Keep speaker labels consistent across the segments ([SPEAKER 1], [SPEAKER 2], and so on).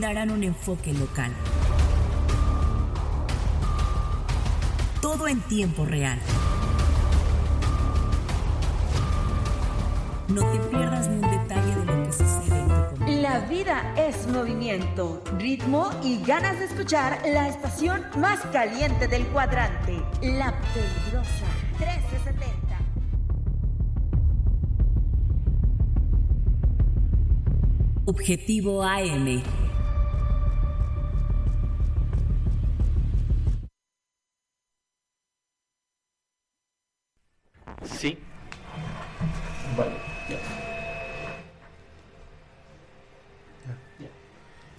[SPEAKER 1] darán un enfoque local. Todo en tiempo real. No te pierdas ni un detalle de lo que sucede en tu.
[SPEAKER 2] La vida es movimiento, ritmo y ganas de escuchar la estación más caliente del cuadrante, La Peligrosa 1370.
[SPEAKER 1] Objetivo AM.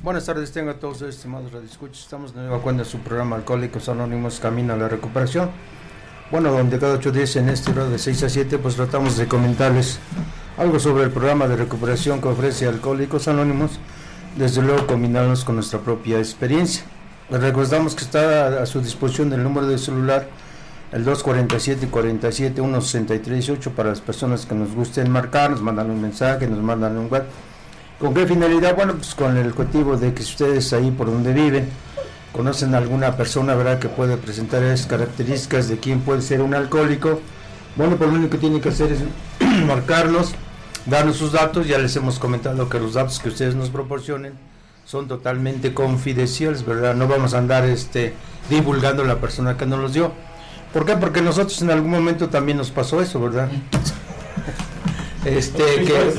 [SPEAKER 3] Buenas tardes, tengan a todos estimados radioescuchas. Estamos de nueva cuenta en su programa Alcohólicos Anónimos Camino a la Recuperación. Bueno, donde cada ocho días en este hora de 6 a 7, pues tratamos de comentarles algo sobre el programa de recuperación que ofrece Alcohólicos Anónimos, desde luego combinarnos con nuestra propia experiencia. Les recordamos que está a su disposición el número de celular, el 247 47 163 para las personas que nos gusten marcar, nos mandan un mensaje, nos mandan un WhatsApp. ¿Con qué finalidad? Bueno, pues con el objetivo de que ustedes ahí por donde viven conocen a alguna persona, ¿verdad?, que puede presentar esas características de quién puede ser un alcohólico. Bueno, pues lo único que tienen que hacer es marcarnos, darnos sus datos. Ya les hemos comentado que los datos que ustedes nos proporcionen son totalmente confidenciales, ¿verdad? No vamos a andar este, divulgando la persona que nos los dio. ¿Por qué? Porque nosotros en algún momento también nos pasó eso, ¿verdad? Este, que,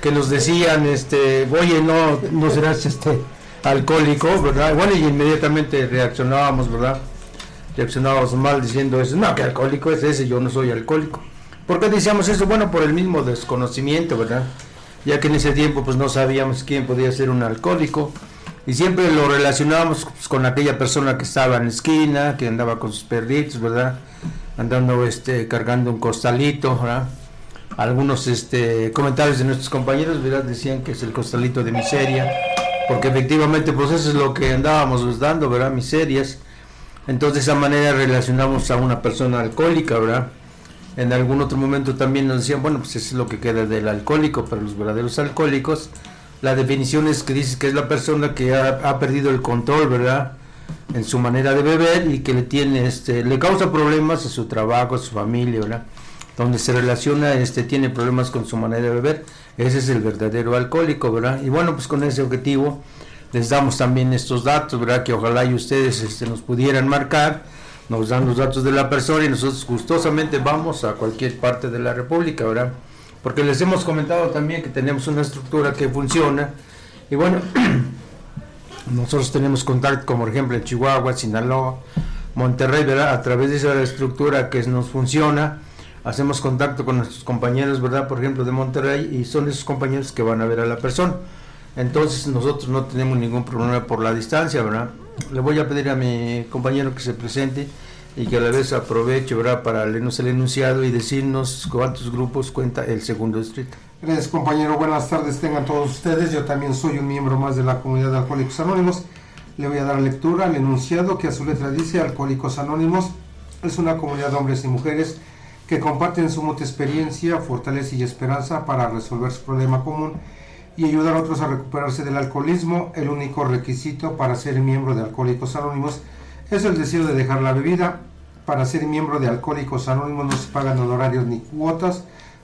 [SPEAKER 3] que nos decían, este, oye, no, no serás este alcohólico, ¿verdad? Bueno, y inmediatamente reaccionábamos, ¿verdad? Reaccionábamos mal diciendo eso, no, que alcohólico es ese, yo no soy alcohólico. ¿Por qué decíamos eso? Bueno, por el mismo desconocimiento, ¿verdad? Ya que en ese tiempo pues no sabíamos quién podía ser un alcohólico y siempre lo relacionábamos pues, con aquella persona que estaba en la esquina, que andaba con sus perritos, ¿verdad? Andando este cargando un costalito, ¿verdad? Algunos este comentarios de nuestros compañeros, ¿verdad? Decían que es el costalito de miseria, porque efectivamente pues eso es lo que andábamos pues, dando, ¿verdad? Miserias. Entonces de esa manera relacionamos a una persona alcohólica, ¿verdad? En algún otro momento también nos decían, bueno, pues eso es lo que queda del alcohólico, pero los verdaderos alcohólicos, la definición es que dice que es la persona que ha, ha perdido el control, ¿verdad? En su manera de beber y que le tiene, este, le causa problemas a su trabajo, a su familia, ¿verdad? Donde se relaciona, este, tiene problemas con su manera de beber. Ese es el verdadero alcohólico, ¿verdad? Y bueno, pues con ese objetivo les damos también estos datos, ¿verdad? Que ojalá y ustedes este, nos pudieran marcar, nos dan los datos de la persona y nosotros gustosamente vamos a cualquier parte de la República, ¿verdad? Porque les hemos comentado también que tenemos una estructura que funciona y bueno, nosotros tenemos contacto, como por ejemplo en Chihuahua, Sinaloa, Monterrey, ¿verdad? A través de esa estructura que nos funciona, hacemos contacto con nuestros compañeros, ¿verdad? Por ejemplo, de Monterrey, y son esos compañeros que van a ver a la persona. Entonces nosotros no tenemos ningún problema por la distancia, ¿verdad? Le voy a pedir a mi compañero que se presente y que a la vez aproveche, ¿verdad? Para leernos el enunciado y decirnos cuántos grupos cuenta el segundo distrito.
[SPEAKER 4] Gracias compañero, buenas tardes tengan todos ustedes. Yo también soy un miembro más de la comunidad de Alcohólicos Anónimos. Le voy a dar lectura al enunciado que a su letra dice Alcohólicos Anónimos es una comunidad de hombres y mujeres que comparten su mutua experiencia, fortaleza y esperanza para resolver su problema común y ayudar a otros a recuperarse del alcoholismo. El único requisito para ser miembro de Alcohólicos Anónimos es el deseo de dejar la bebida. Para ser miembro de Alcohólicos Anónimos no se pagan honorarios ni cuotas,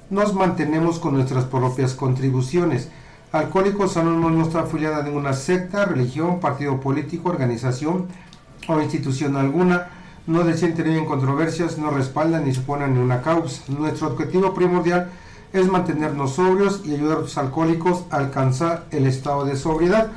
[SPEAKER 4] nos mantenemos con nuestras propias contribuciones. Alcohólicos Anónimos no está afiliada a ninguna secta, religión, partido político, organización o institución alguna. No intervenir en controversias, no respalda ni supone ni una causa. Nuestro objetivo primordial es mantenernos sobrios y ayudar a los alcohólicos a alcanzar el estado de sobriedad.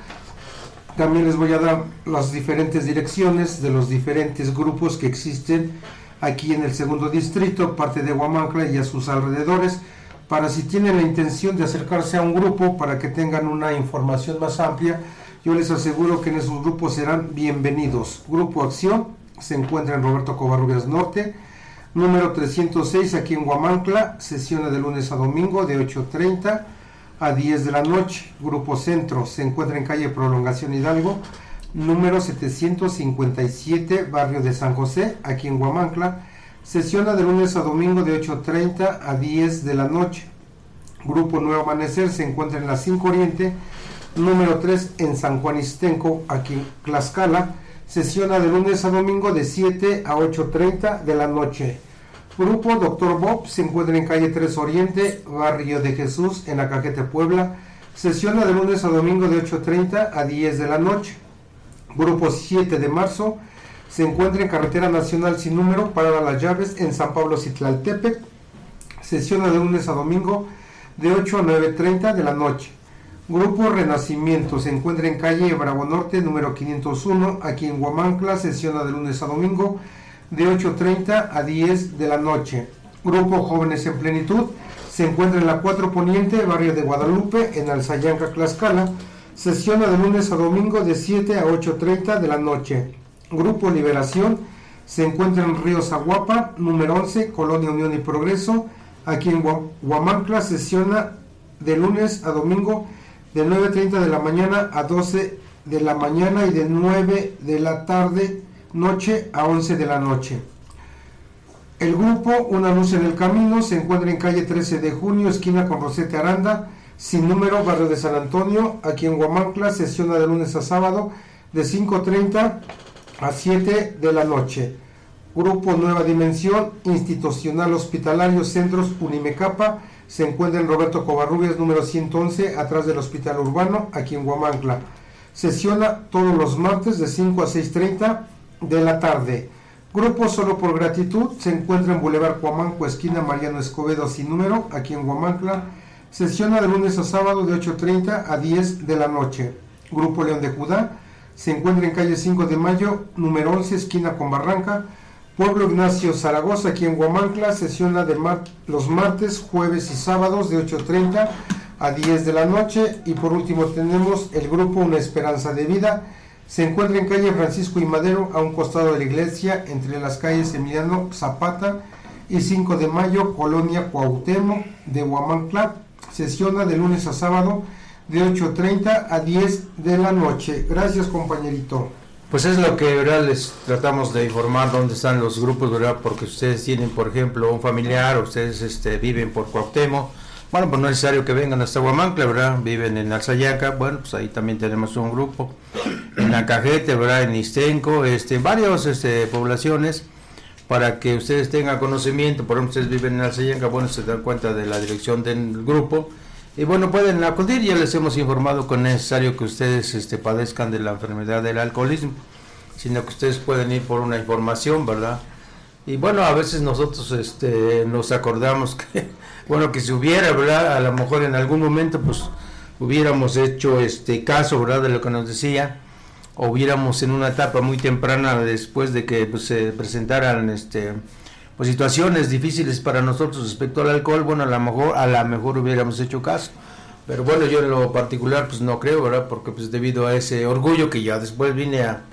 [SPEAKER 4] También les voy a dar las diferentes direcciones de los diferentes grupos que existen aquí en el segundo distrito, parte de Huamancla y a sus alrededores, para si tienen la intención de acercarse a un grupo para que tengan una información más amplia, yo les aseguro que en esos grupos serán bienvenidos. Grupo Acción se encuentra en Roberto Covarrubias Norte, número 306 aquí en Huamancla, sesiona de lunes a domingo de 8.30 a 10 de la noche. Grupo Centro se encuentra en calle Prolongación Hidalgo, número 757, barrio de San José, aquí en Huamancla. Sesiona de lunes a domingo de 8.30 a 10 de la noche. Grupo Nuevo Amanecer se encuentra en la 5 Oriente, número 3 en San Juan Istenco, aquí en Tlaxcala. Sesiona de lunes a domingo de 7 a 8.30 de la noche. Grupo Dr. Bob se encuentra en calle 3 Oriente, Barrio de Jesús, en la Cajete Puebla. Sesiona de lunes a domingo de 8.30 a 10 de la noche. Grupo 7 de marzo se encuentra en Carretera Nacional sin número para las llaves en San Pablo Citlaltepec. Sesiona de lunes a domingo de 8 a 9.30 de la noche. Grupo Renacimiento se encuentra en calle Bravo Norte, número 501, aquí en Huamancla. Sesiona de lunes a domingo de 8.30 a 10 de la noche. Grupo Jóvenes en Plenitud se encuentra en la 4 Poniente, barrio de Guadalupe, en Alzayanca, Tlaxcala. Sesiona de lunes a domingo de 7 a 8.30 de la noche. Grupo Liberación se encuentra en Río Zaguapa, número 11, Colonia Unión y Progreso. Aquí en Huamancla sesiona de lunes a domingo de 9.30 de la mañana a 12 de la mañana y de 9 de la tarde noche a 11 de la noche. El grupo Una Luz en el Camino se encuentra en calle 13 de junio, esquina con Rosete Aranda, sin número, barrio de San Antonio, aquí en Guamancla, sesiona de lunes a sábado de 5.30 a 7 de la noche. Grupo Nueva Dimensión, Institucional Hospitalario Centros Unimecapa, se encuentra en Roberto Covarrubias, número 111, atrás del Hospital Urbano, aquí en Guamancla. Sesiona todos los martes de 5 a 6.30 de la tarde. Grupo Solo por Gratitud se encuentra en Boulevard Cuamanco, esquina Mariano Escobedo, sin número, aquí en Guamancla. Sesiona de lunes a sábado de 8.30 a 10 de la noche. Grupo León de Judá se encuentra en calle 5 de Mayo, número 11, esquina con Barranca. Pueblo Ignacio Zaragoza, aquí en Guamancla, sesiona de los martes, jueves y sábados de 8.30 a 10 de la noche. Y por último tenemos el grupo Una Esperanza de Vida se encuentra en calle Francisco y Madero, a un costado de la iglesia, entre las calles Emiliano Zapata y 5 de mayo, Colonia Cuauhtémoc de Huamancla. Sesiona de lunes a sábado de 8.30 a 10 de la noche. Gracias, compañerito.
[SPEAKER 3] Pues es lo que ¿verdad? les tratamos de informar dónde están los grupos, ¿verdad? Porque ustedes tienen, por ejemplo, un familiar, ustedes este, viven por Cuauhtémoc, bueno, pues no es necesario que vengan hasta Huamancla, ¿verdad? Viven en Alzayaca, bueno, pues ahí también tenemos un grupo. En Acajete, ¿verdad? En Istenco, este, en varias este, poblaciones, para que ustedes tengan conocimiento. Por ejemplo, ustedes viven en Alzayaca, bueno, se dan cuenta de la dirección del grupo. Y bueno, pueden acudir, ya les hemos informado que es necesario que ustedes este, padezcan de la enfermedad del alcoholismo, sino que ustedes pueden ir por una información, ¿verdad? Y bueno, a veces nosotros este, nos acordamos que bueno, que si hubiera, ¿verdad? A lo mejor en algún momento, pues, hubiéramos hecho este caso, ¿verdad? De lo que nos decía, o hubiéramos en una etapa muy temprana después de que pues, se presentaran, este, pues, situaciones difíciles para nosotros respecto al alcohol, bueno, a lo mejor, a lo mejor hubiéramos hecho caso. Pero bueno, yo en lo particular, pues, no creo, ¿verdad? Porque, pues, debido a ese orgullo que ya después vine a,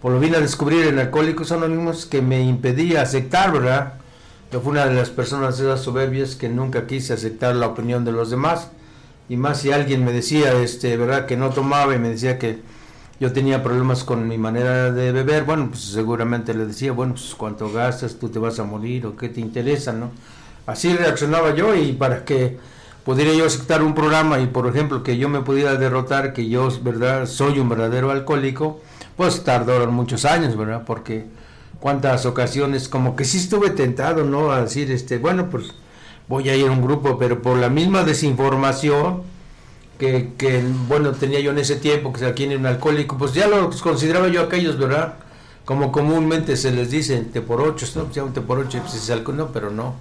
[SPEAKER 3] pues, lo vine a descubrir en Alcohólicos Anónimos, que me impedía aceptar, ¿verdad? Yo fui una de las personas de esas soberbias que nunca quise aceptar la opinión de los demás. Y más si alguien me decía, este, verdad, que no tomaba y me decía que yo tenía problemas con mi manera de beber, bueno, pues seguramente le decía, bueno, pues cuánto gastas, tú te vas a morir o qué te interesa, ¿no? Así reaccionaba yo y para que pudiera yo aceptar un programa y por ejemplo que yo me pudiera derrotar que yo, ¿verdad?, soy un verdadero alcohólico, pues tardaron muchos años, ¿verdad? Porque cuántas ocasiones como que sí estuve tentado, ¿no? A decir, este, bueno, pues voy a ir a un grupo, pero por la misma desinformación que, que bueno, tenía yo en ese tiempo, que aquí en un alcohólico, pues ya lo consideraba yo aquellos, ¿verdad? Como comúnmente se les dice, te por ocho, ¿no? un te por ocho, pues es alcohol, no, pero no.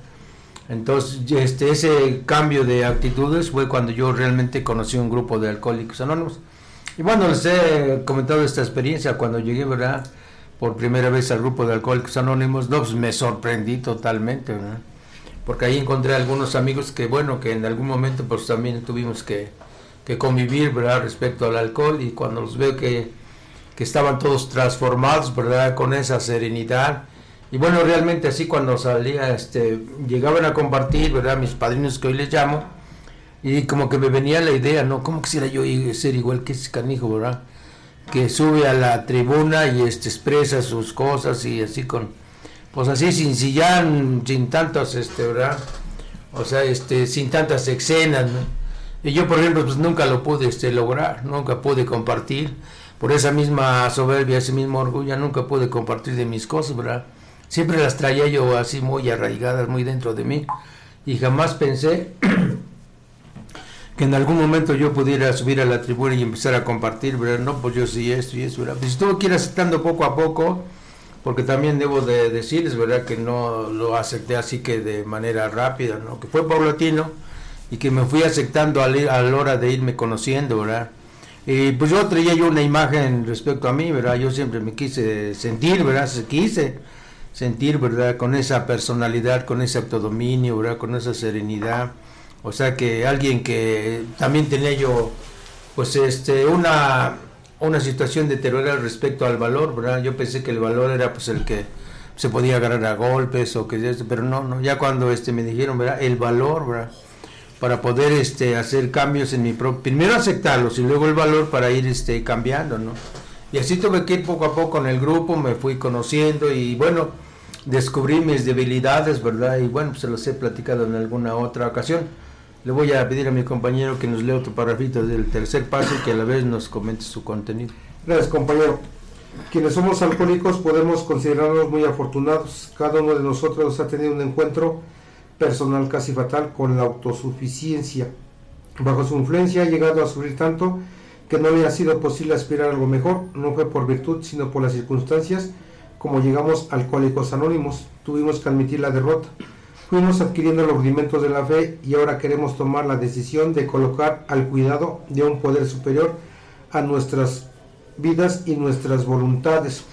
[SPEAKER 3] Entonces, este, ese cambio de actitudes fue cuando yo realmente conocí un grupo de alcohólicos anónimos. Y bueno, les he comentado esta experiencia cuando llegué, ¿verdad? por primera vez al grupo de Alcohólicos Anónimos, no, pues me sorprendí totalmente, porque ahí encontré algunos amigos que, bueno, que en algún momento pues también tuvimos que, que convivir, ¿verdad?, respecto al alcohol, y cuando los veo que, que estaban todos transformados, ¿verdad?, con esa serenidad, y bueno, realmente así cuando salía, este, llegaban a compartir, ¿verdad?, mis padrinos que hoy les llamo, y como que me venía la idea, ¿no?, ¿cómo quisiera yo ser igual que ese canijo, ¿verdad?, que sube a la tribuna y este expresa sus cosas y así con pues así sin sillán sin tantas este verdad o sea este sin tantas escenas Y yo, por ejemplo, pues nunca lo pude este, lograr, nunca pude compartir. Por esa misma soberbia, ese mismo orgullo, nunca pude compartir de mis cosas, ¿verdad? Siempre las traía yo así muy arraigadas, muy dentro de mí. Y jamás pensé que en algún momento yo pudiera subir a la tribuna y empezar a compartir, ¿verdad? No, pues yo sí esto y eso, ¿verdad? Pues estuve que ir aceptando poco a poco, porque también debo de decirles, ¿verdad? Que no lo acepté así que de manera rápida, ¿no? Que fue paulatino y que me fui aceptando a la hora de irme conociendo, ¿verdad? Y pues yo traía yo una imagen respecto a mí, ¿verdad? Yo siempre me quise sentir, ¿verdad? Se quise sentir, ¿verdad? Con esa personalidad, con ese autodominio, ¿verdad? Con esa serenidad. O sea que alguien que también tenía yo, pues este, una, una situación deteriorada respecto al valor, ¿verdad? Yo pensé que el valor era pues el que se podía agarrar a golpes o que pero no, no, ya cuando este me dijeron, ¿verdad? El valor, ¿verdad? Para poder este hacer cambios en mi propio, primero aceptarlos y luego el valor para ir este cambiando, ¿no? Y así tuve que ir poco a poco con el grupo, me fui conociendo y bueno, descubrí mis debilidades, ¿verdad? Y bueno, se los he platicado en alguna otra ocasión. Le voy a pedir a mi compañero que nos lea otro parrafito del tercer paso y que a la vez nos comente su contenido.
[SPEAKER 4] Gracias, compañero. Quienes somos alcohólicos podemos considerarnos muy afortunados. Cada uno de nosotros ha tenido un encuentro personal casi fatal con la autosuficiencia. Bajo su influencia ha llegado a sufrir tanto que no le ha sido posible aspirar a algo mejor. No fue por virtud, sino por las circunstancias como llegamos alcohólicos anónimos, tuvimos que admitir la derrota. Fuimos adquiriendo los rudimentos de la fe y ahora queremos tomar la decisión de colocar al cuidado de un poder superior a nuestras vidas y nuestras voluntades.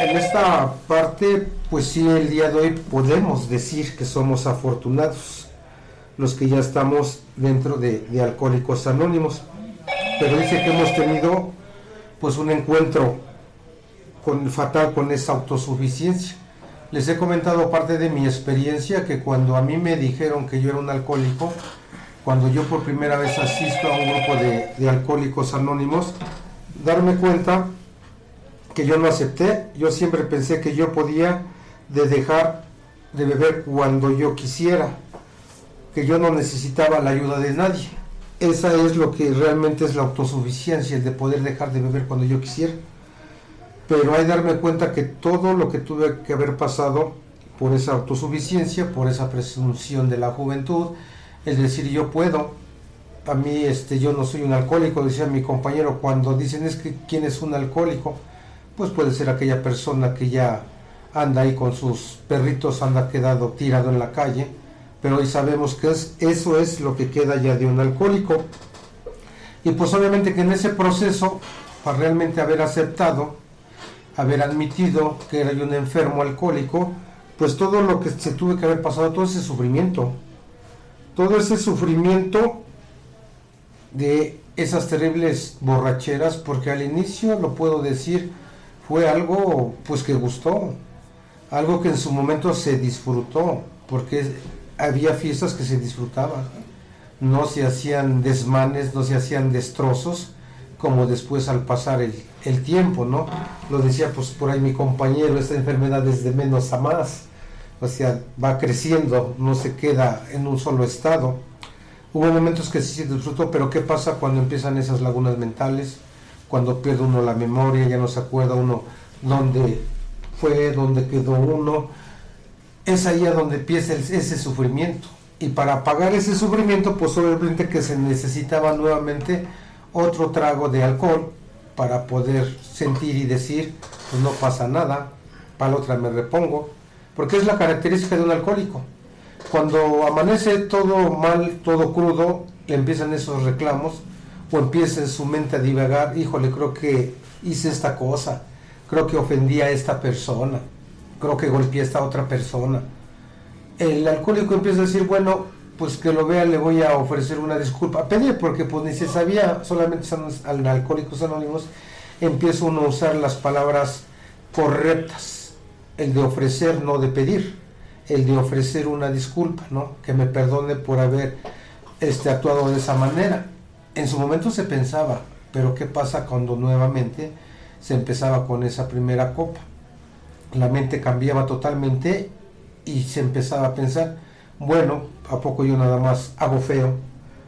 [SPEAKER 4] En esta parte, pues sí, el día de hoy podemos decir que somos afortunados, los que ya estamos dentro de, de Alcohólicos Anónimos. Pero dice que hemos tenido pues un encuentro con, fatal con esa autosuficiencia. Les he comentado parte de mi experiencia que cuando a mí me dijeron que yo era un alcohólico, cuando yo por primera vez asisto a un grupo de, alcohólicos anónimos, darme cuenta que yo no acepté, yo siempre pensé que yo podía de dejar de beber cuando yo quisiera, que yo no necesitaba la ayuda de nadie. Esa es lo que realmente es la autosuficiencia, el de poder dejar de beber cuando yo quisiera pero hay que darme cuenta que todo lo que tuve que haber pasado por esa autosuficiencia, por esa presunción de la juventud, es decir, yo puedo, a mí este, yo no soy un alcohólico, decía mi compañero, cuando dicen es que quién es un alcohólico, pues puede ser aquella persona que ya anda ahí con sus perritos, anda quedado tirado en la calle, pero hoy sabemos que es, eso es lo que queda ya de un alcohólico. Y pues obviamente que en ese proceso, para realmente haber aceptado, haber admitido que era un enfermo alcohólico, pues todo lo que se tuve que haber pasado, todo ese sufrimiento, todo ese sufrimiento de esas terribles borracheras, porque al inicio, lo puedo decir, fue algo pues que gustó, algo que en su momento se disfrutó, porque había fiestas que se disfrutaban, no se hacían desmanes, no se hacían destrozos, como después al pasar el, el tiempo, ¿no? Lo decía pues por ahí mi compañero, esta enfermedad es de menos a más, o sea, va creciendo, no se queda en un solo estado. Hubo momentos que sí se disfrutó, pero ¿qué pasa cuando empiezan esas lagunas mentales? Cuando pierde uno la memoria, ya no se acuerda uno dónde fue, dónde quedó uno. Es ahí a donde empieza ese sufrimiento. Y para apagar ese sufrimiento, pues obviamente que se necesitaba nuevamente otro trago de alcohol para poder sentir y decir, pues no pasa nada, para la otra me repongo, porque es la característica de un alcohólico. Cuando amanece todo mal, todo crudo, le empiezan esos reclamos o empieza en su mente a divagar, híjole, creo que hice esta cosa, creo que ofendí a esta persona, creo que golpeé a esta otra persona. El alcohólico empieza a decir, bueno, pues que lo vea le voy a ofrecer una disculpa. Pedir, porque pues ni se sabía, solamente al Alcohólicos Anónimos, empiezo uno a usar las palabras correctas. El de ofrecer, no de pedir. El de ofrecer una disculpa, ¿no? Que me perdone por haber este, actuado de esa manera. En su momento se pensaba, pero ¿qué pasa cuando nuevamente se empezaba con esa primera copa? La mente cambiaba totalmente y se empezaba a pensar, bueno, ¿a poco yo nada más hago feo?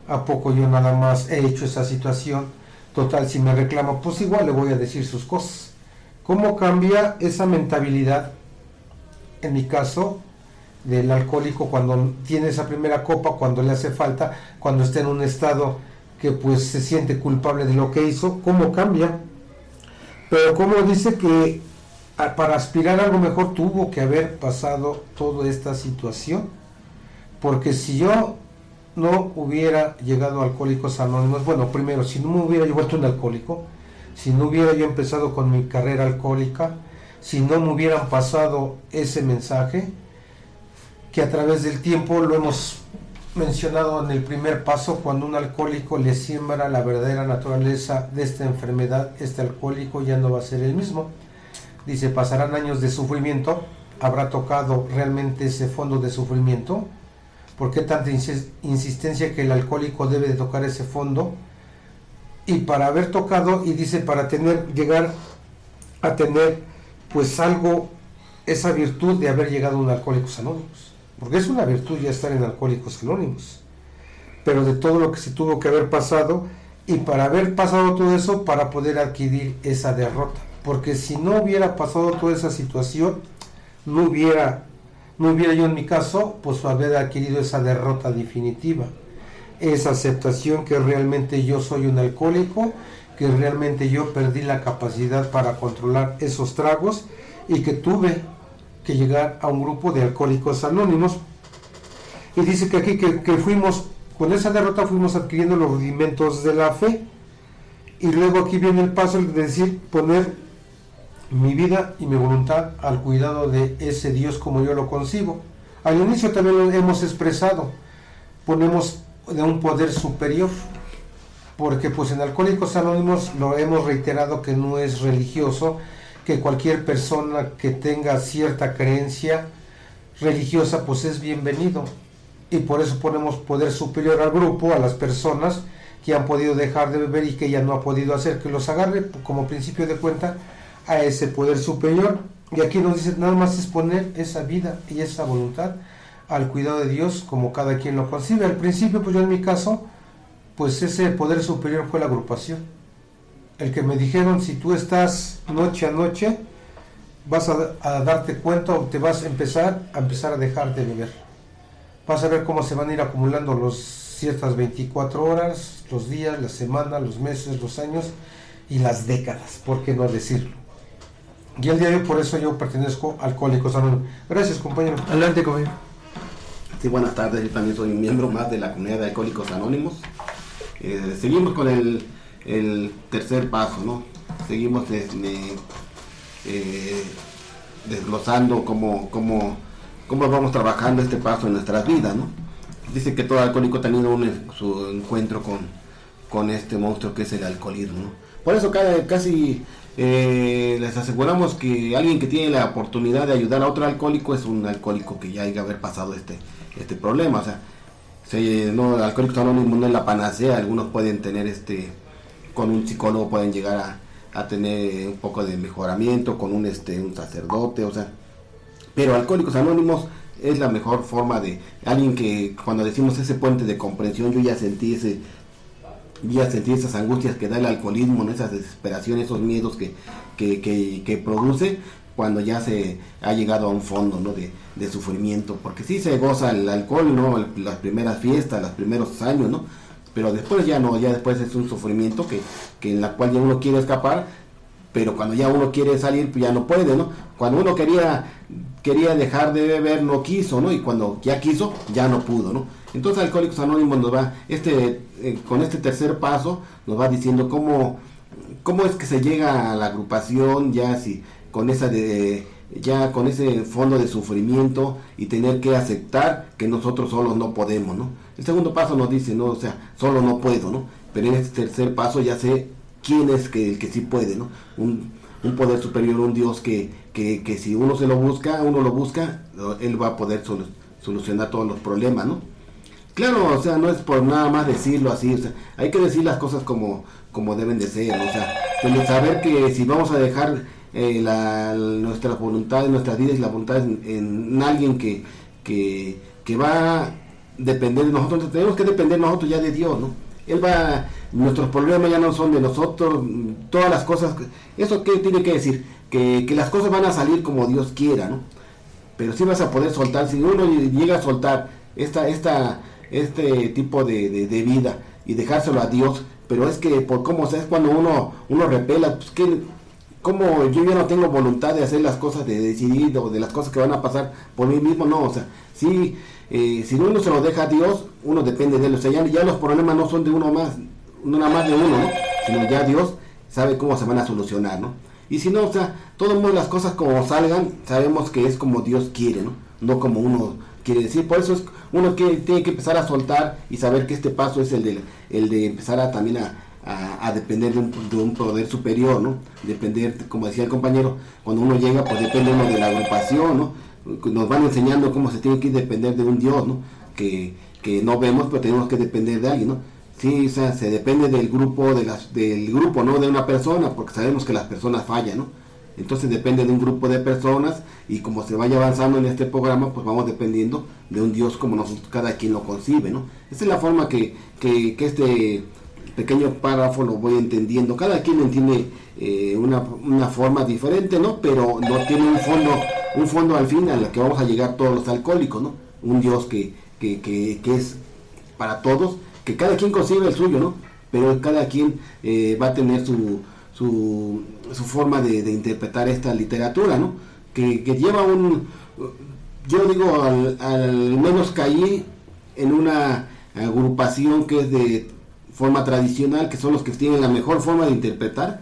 [SPEAKER 4] ¿A poco yo nada más he hecho esa situación? Total, si me reclama, pues igual le voy a decir sus cosas. ¿Cómo cambia esa mentabilidad, en mi caso, del alcohólico cuando tiene esa primera copa, cuando le hace falta, cuando está en un estado pues se siente culpable de lo que hizo? ¿Cómo cambia? Pero como dice que para aspirar a algo mejor tuvo que haber pasado toda esta situación. Porque si yo no hubiera llegado a Alcohólicos Anónimos, bueno, primero, si no me hubiera yo vuelto un alcohólico, si no hubiera yo empezado con mi carrera alcohólica, si no me hubieran pasado ese mensaje, que a través del tiempo lo hemos mencionado en el primer paso, cuando un alcohólico le siembra la verdadera naturaleza de esta enfermedad, este alcohólico ya no va a ser el mismo. Dice, pasarán años de sufrimiento, habrá tocado realmente ese fondo de sufrimiento. ¿Por qué tanta insistencia que el alcohólico debe de tocar ese fondo? Y para haber tocado, y dice, para tener, llegar a tener pues algo, esa virtud de haber llegado a un Alcohólicos Anónimos. Porque es una virtud ya estar en Alcohólicos Anónimos. Pero de todo lo que se tuvo que haber pasado, y para haber pasado todo eso, para poder adquirir esa derrota porque si no hubiera pasado toda esa situación, no hubiera, no hubiera yo en mi caso, pues haber adquirido esa derrota definitiva, esa aceptación que realmente yo soy un alcohólico, que realmente yo perdí la capacidad para controlar esos tragos y que tuve que llegar a un grupo de alcohólicos anónimos. Y dice que aquí que, que fuimos, con esa derrota fuimos adquiriendo los rudimentos de la fe. Y luego aquí viene el paso de decir, poner mi vida y mi voluntad al cuidado de ese Dios como yo lo concibo. Al inicio también lo hemos expresado, ponemos de un poder superior, porque pues en Alcohólicos Anónimos lo hemos reiterado que no es religioso, que cualquier persona que tenga cierta creencia religiosa pues es bienvenido. Y por eso ponemos poder superior al grupo, a las personas que han podido dejar de beber y que ya no ha podido hacer, que los agarre como principio de cuenta a ese poder superior. Y aquí nos dice, nada más es poner esa vida y esa voluntad al cuidado de Dios como cada quien lo concibe. Al principio, pues yo en mi caso, pues ese poder superior fue la agrupación. El que me dijeron, si tú estás noche a noche, vas a, a darte cuenta o te vas a empezar a empezar a dejar de beber. Vas a ver cómo se van a ir acumulando los ciertas 24 horas, los días, las semanas, los meses, los años y las décadas, ¿por qué no decirlo? Y el día de hoy por eso yo pertenezco a Alcohólicos Anónimos. Gracias, compañero.
[SPEAKER 3] Adelante, compañero.
[SPEAKER 5] Sí, buenas tardes. Yo también soy un miembro más de la comunidad de Alcohólicos Anónimos. Eh, seguimos con el, tercer paso, ¿no? Seguimos eh, desglosando cómo, cómo, cómo vamos trabajando este paso en nuestras vidas, ¿no? Dice que todo alcohólico ha tenido un, su encuentro con, con este monstruo que es el alcoholismo. Por eso casi eh, les aseguramos que alguien que tiene la oportunidad de ayudar a otro alcohólico es un alcohólico que ya haya haber pasado este, este problema. O sea, se, no, alcohólicos anónimos no es la panacea, algunos pueden tener este, con un psicólogo pueden llegar a, tener un poco de mejoramiento, con un, este, un sacerdote, o sea, pero alcohólicos anónimos es la mejor forma de alguien que cuando decimos ese puente de comprensión, yo ya sentí ese ya sentir esas angustias que da el alcoholismo, esas desesperaciones, esos miedos que, que, produce cuando ya se ha llegado a un fondo ¿no? de, de, sufrimiento, porque sí se goza el alcohol, ¿no? las primeras fiestas, los primeros años, ¿no? Pero después ya no, ya después es un sufrimiento que, que en la cual ya uno quiere escapar, pero cuando ya uno quiere salir, pues ya no puede, ¿no? Cuando uno quería, quería dejar de beber, no quiso, ¿no? Y cuando ya quiso, ya no pudo, ¿no? Entonces Alcohólicos Anónimos nos va, este, eh, con este tercer paso, nos va diciendo cómo, cómo es que se llega a la agrupación, ya si con esa de ya con ese fondo de sufrimiento y tener que aceptar que nosotros solos no podemos, ¿no? El segundo paso nos dice, no, o sea, solo no puedo, ¿no? Pero en este tercer paso ya sé quién es que, el que sí puede, ¿no? Un, poder superior, un Dios que, que, que, si uno se lo busca, uno lo busca, él va a poder solucionar todos los problemas, ¿no? Claro, o sea, no es por nada más decirlo así, o sea, hay que decir las cosas como, como deben de ser, o sea, saber que si vamos a dejar eh, la, nuestra voluntad, nuestras vidas y la voluntad en, alguien que, que, que, va depender de nosotros, tenemos que depender nosotros ya de Dios, ¿no? Él va, nuestros problemas ya no son de nosotros, todas las cosas, ¿eso qué tiene que decir? Que, que las cosas van a salir como Dios quiera, ¿no? Pero sí vas a poder soltar, si uno llega a soltar esta, esta, este tipo de, de, vida y dejárselo a Dios, pero es que por cómo es cuando uno, uno repela, pues que como yo ya no tengo voluntad de hacer las cosas, de decidir o de las cosas que van a pasar por mí mismo, no, o sea, sí, eh, si uno se lo deja a Dios, uno depende de él, o sea, ya, los problemas no son de uno más, no nada más de uno, ¿no? Sino ya Dios sabe cómo se van a solucionar, ¿no? Y si no, o sea, todas las cosas como salgan, sabemos que es como Dios quiere, ¿no? No como uno quiere decir. Por eso es uno que tiene que empezar a soltar y saber que este paso es el de, el de empezar a también a, a, depender de un, de un, poder superior, ¿no? Depender, como decía el compañero, cuando uno llega, pues depende uno de la agrupación, ¿no? Nos van enseñando cómo se tiene que depender de un Dios, ¿no? Que, que no vemos, pero tenemos que depender de alguien, ¿no? Sí, o sea, se depende del grupo, de las, del grupo, no de una persona, porque sabemos que las personas fallan, ¿no? Entonces depende de un grupo de personas y como se vaya avanzando en este programa, pues vamos dependiendo de un Dios como nosotros, cada quien lo concibe, ¿no? Esa es la forma que, que, que este pequeño párrafo lo voy entendiendo. Cada quien entiende eh, una, una, forma diferente, ¿no? Pero no tiene un fondo, un fondo al fin al que vamos a llegar todos los alcohólicos, ¿no? Un Dios que, que, que, que es para todos, que cada quien concibe el suyo, ¿no? Pero cada quien eh, va a tener su, su, su forma de, interpretar esta literatura, ¿no? Que, que lleva un... Yo digo, al, al menos caí en una agrupación que es de forma tradicional, que son los que tienen la mejor forma de interpretar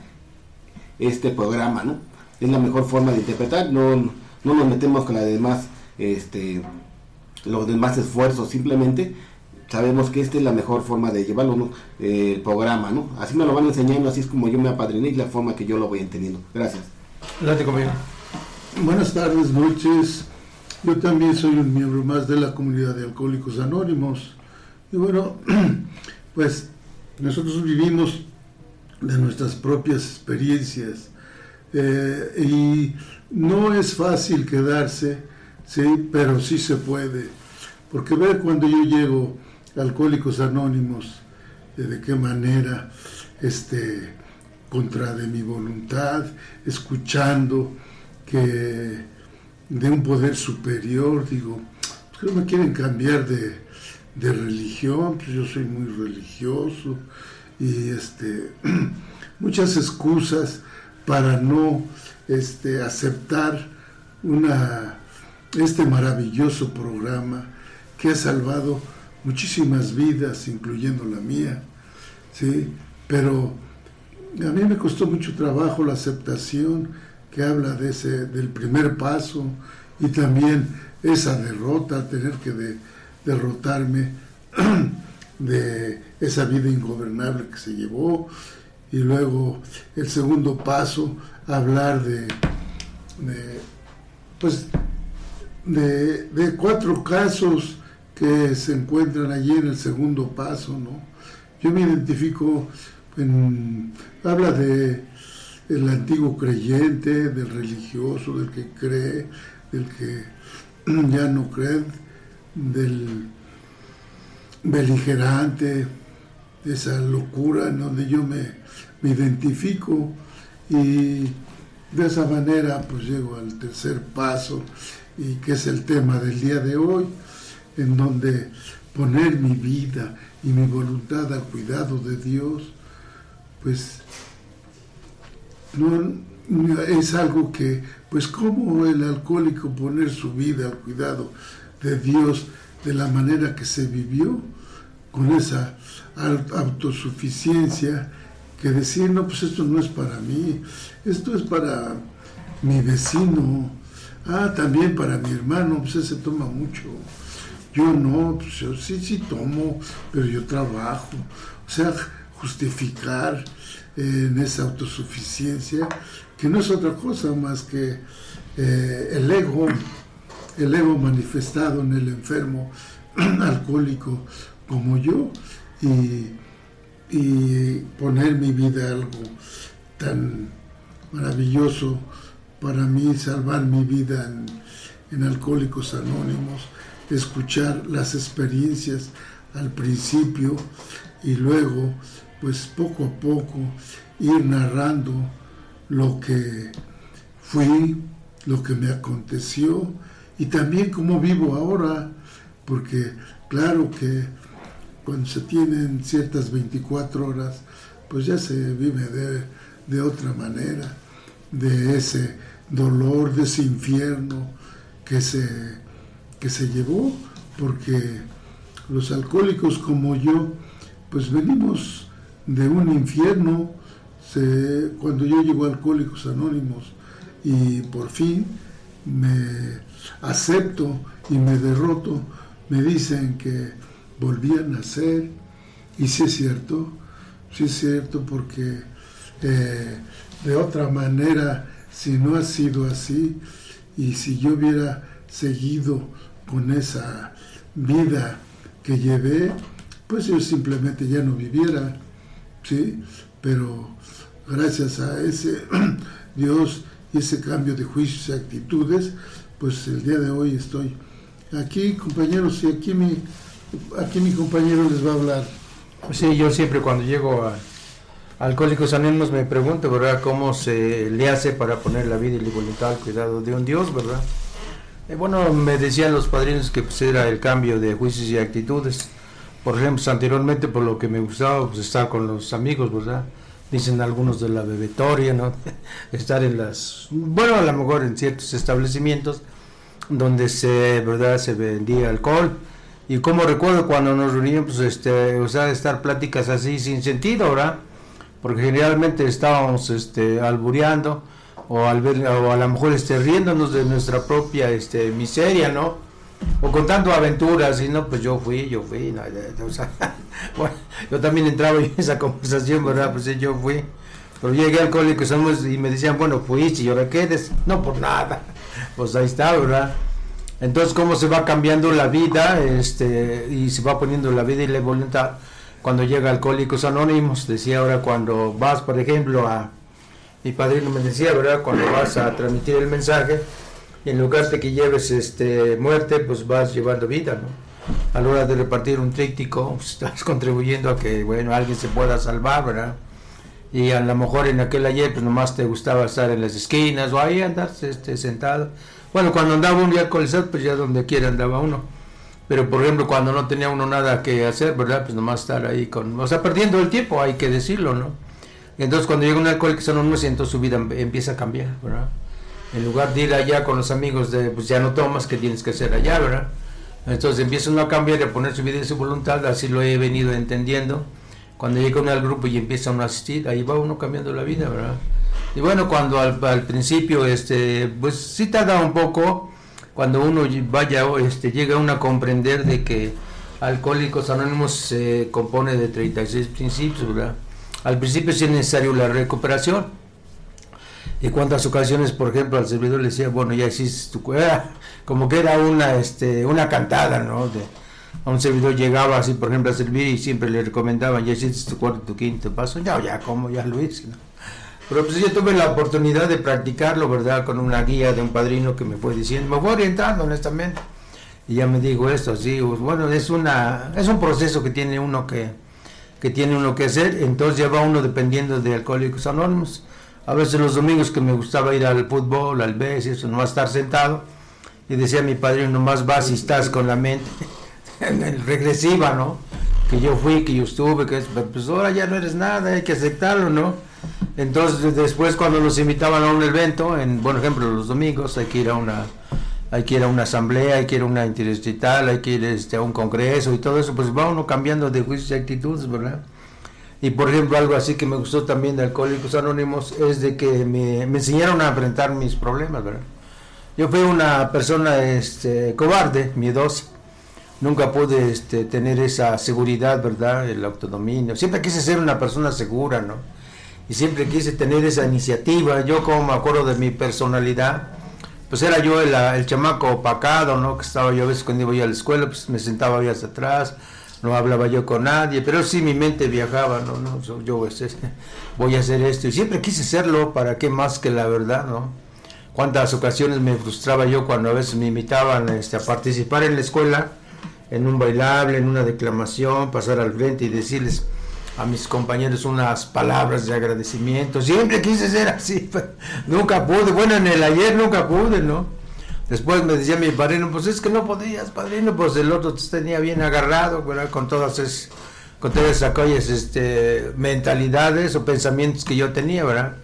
[SPEAKER 5] este programa, ¿no? Es la mejor forma de interpretar, no, no nos metemos con la demás, este, los demás esfuerzos, simplemente sabemos que esta es la mejor forma de llevarlo, ¿no? el programa, ¿no? Así me lo van enseñando, así es como yo me apadriné y la forma que yo lo voy entendiendo. Gracias.
[SPEAKER 3] Adelante conmigo.
[SPEAKER 6] Buenas tardes, noches. Yo también soy un miembro más de la comunidad de Alcohólicos Anónimos. Y bueno, pues nosotros vivimos de nuestras propias experiencias eh, y no es fácil quedarse, sí, pero sí se puede. Porque ver cuando yo llego a Alcohólicos Anónimos, eh, de qué manera, este, contra de mi voluntad, escuchando que de un poder superior, digo, pues que no me quieren cambiar de, de religión, pues yo soy muy religioso y este, muchas excusas para no este, aceptar una, este maravilloso programa que ha salvado muchísimas vidas, incluyendo la mía, ¿sí? pero a mí me costó mucho trabajo la aceptación que habla de ese, del primer paso y también esa derrota, tener que derrotarme de esa vida ingobernable que se llevó. Y luego el segundo paso, hablar de, pues, de, de, cuatro casos que se encuentran allí en el segundo paso, ¿no? Yo me identifico, en, habla de el antiguo creyente, del religioso, del que cree, del que ya no cree, del beligerante, esa locura en donde yo me, me identifico y de esa manera pues llego al tercer paso y que es el tema del día de hoy, en donde poner mi vida y mi voluntad al cuidado de Dios, pues no, es algo que, pues como el alcohólico poner su vida al cuidado de Dios de la manera que se vivió, con esa autosuficiencia, que decir, no, pues esto no es para mí, esto es para mi vecino, ah, también para mi hermano, pues ese toma mucho. Yo no, pues yo sí, sí tomo, pero yo trabajo. O sea, justificar eh, en esa autosuficiencia, que no es otra cosa más que eh, el ego, el ego manifestado en el enfermo alcohólico como yo y, poner mi vida algo tan maravilloso para mí, salvar mi vida en, Alcohólicos Anónimos, escuchar las experiencias al principio y luego, pues poco a poco, ir narrando lo que fui, lo que me aconteció y también cómo vivo ahora, porque claro que cuando se tienen ciertas 24 horas, pues ya se vive de, de otra manera, de ese dolor, de ese infierno que se, que se llevó, porque los alcohólicos como yo, pues venimos de un infierno, cuando yo llego a Alcohólicos Anónimos y por fin me acepto y me derroto, me dicen que volví a nacer, y sí es cierto, sí es cierto porque eh, de otra manera, si no ha sido así, y si yo hubiera seguido con esa vida que llevé, pues yo simplemente ya no viviera, ¿sí? Pero gracias a ese Dios y ese cambio de juicios y actitudes, pues el día de hoy estoy aquí, compañeros, y aquí mi, aquí mi compañero les va a hablar.
[SPEAKER 3] Sí, yo siempre cuando llego a Alcohólicos Anónimos me pregunto, ¿verdad?, cómo se le hace para poner la vida y la voluntad al cuidado de un Dios, ¿verdad? Eh, bueno, me decían los padrinos que pues, era el cambio de juicios y actitudes. Por ejemplo, anteriormente por lo que me gustaba pues, estar con los amigos, ¿verdad? Dicen algunos de la bebetoria, ¿no? estar en las, bueno, a lo mejor en ciertos establecimientos donde se, ¿verdad? Se vendía alcohol. Y como recuerdo cuando nos reuníamos, pues, este, o sea, estar pláticas así sin sentido, ¿verdad? Porque generalmente estábamos este, albureando o al ver o a lo mejor este, riéndonos de nuestra propia este, miseria, ¿no? O contando aventuras, y no, pues yo fui, yo fui, no, o sea, bueno, yo también entraba en esa conversación, ¿verdad? Pues sí, yo fui. Pero llegué al colegio y me decían, bueno, fuiste y ahora quedes. No, por nada. Pues ahí está, ¿verdad? Entonces, cómo se va cambiando la vida este, y se va poniendo la vida y la voluntad cuando llega Alcohólicos Anónimos. Decía ahora, cuando vas, por ejemplo, a mi padrino me decía, ¿verdad? Cuando vas a transmitir el mensaje, en lugar de que lleves este muerte, pues vas llevando vida, ¿no? A la hora de repartir un tríptico, pues, estás contribuyendo a que, bueno, alguien se pueda salvar, ¿verdad? Y a lo mejor en aquel ayer, pues nomás te gustaba estar en las esquinas o ahí andar este, sentado. Bueno, cuando andaba un día alcoholizado, pues ya donde quiera andaba uno. Pero por ejemplo, cuando no tenía uno nada que hacer, ¿verdad? Pues nomás estar ahí con, o sea, perdiendo el tiempo, hay que decirlo, ¿no? Entonces cuando llega un alcohólico anónimos, entonces su vida empieza a cambiar, ¿verdad? En lugar de ir allá con los amigos de, pues ya no tomas, que tienes que hacer allá, ¿verdad? Entonces empieza uno a cambiar a poner su vida y su voluntad, así lo he venido entendiendo. Cuando llega uno al grupo y empieza uno a asistir, ahí va uno cambiando la vida, ¿verdad? Y bueno, cuando al, principio, este, pues sí tarda un poco, cuando uno vaya, este, llega uno a comprender de que Alcohólicos Anónimos se compone de 36 principios, ¿verdad? Al principio sí es necesario la recuperación. Y cuántas ocasiones, por ejemplo, al servidor le decía, bueno, ya hiciste tu como que era una, este, una cantada, ¿no? De, a un servidor llegaba así, por ejemplo, a servir y siempre le recomendaban, ya hiciste tu cuarto, tu quinto paso, ya, ya, como, ya lo hice, ¿no? Pero pues yo tuve la oportunidad de practicarlo, ¿verdad? Con una guía de un padrino que me fue diciendo, me fue orientando honestamente. Y ya me dijo esto, así, pues, bueno, es, una, es un proceso que tiene uno que, que tiene uno que hacer, entonces ya va uno dependiendo de Alcohólicos Anónimos. A veces los domingos que me gustaba ir al fútbol, al BES, eso, no estar sentado, y decía mi padre, nomás vas y estás con la mente regresiva, ¿no? Que yo fui, que yo estuve, que pues ahora ya no eres nada, hay que aceptarlo, ¿no? Entonces después cuando los invitaban a un evento, en, por ejemplo los domingos, hay que ir a una hay que ir a una asamblea, hay que ir a una interdistrital, hay que ir este, a un congreso y todo eso, pues va uno cambiando de juicios y actitudes, ¿verdad? Y por ejemplo, algo así que me gustó también de Alcohólicos Anónimos es de que me, enseñaron a enfrentar mis problemas, ¿verdad? Yo fui una persona este, cobarde, miedosa. Nunca pude este, tener esa seguridad, ¿verdad? El autodominio. Siempre quise ser una persona segura, ¿no? Y siempre quise tener esa iniciativa. Yo como me acuerdo de mi personalidad, pues era yo el, chamaco opacado, ¿no? Que estaba yo a veces cuando iba a la escuela, pues me sentaba ahí hacia atrás, no hablaba yo con nadie, pero sí mi mente viajaba, ¿no? no yo este, voy a hacer esto, y siempre quise serlo, ¿para qué más que la verdad, ¿no? cuántas ocasiones me frustraba yo cuando a veces me invitaban este, a participar en la escuela, en un bailable, en una declamación, pasar al frente y decirles a mis compañeros unas palabras de agradecimiento. Siempre quise ser así, nunca pude. Bueno, en el ayer nunca pude, ¿no? Después me decía mi padrino, pues es que no podías, padrino, pues el otro te tenía bien agarrado, ¿verdad? Con todas esas, con todas aquellas este, mentalidades o pensamientos que yo tenía, ¿verdad?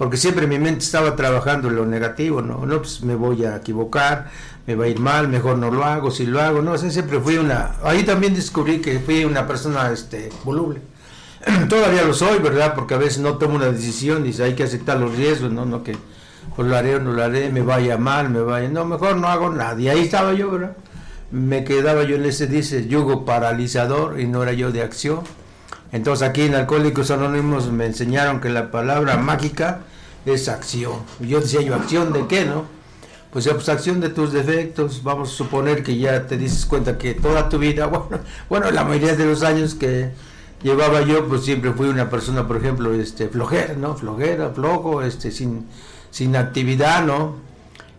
[SPEAKER 3] Porque siempre mi mente estaba trabajando en lo negativo, ¿no? No, pues me voy a equivocar, me va a ir mal, mejor no lo hago, si lo hago, no, o siempre fui una, ahí también descubrí que fui una persona, este, voluble. Todavía lo soy, ¿verdad? Porque a veces no tomo una decisión, dice, hay que aceptar los riesgos, ¿no? No que pues lo haré o no lo haré, me vaya mal, me vaya, no, mejor no hago nada. Y ahí estaba yo, ¿verdad? Me quedaba yo en ese, dice, yugo paralizador y no era yo de acción. Entonces aquí en Alcohólicos Anónimos me enseñaron que la palabra mágica es acción. Yo decía yo, ¿acción de qué, no? Pues, pues acción de tus defectos, vamos a suponer que ya te dices cuenta que toda tu vida, bueno, bueno, la mayoría de los años que llevaba yo, pues siempre fui una persona, por ejemplo, este, flojera, ¿no? Flojera, flojo, este, sin, sin actividad, ¿no?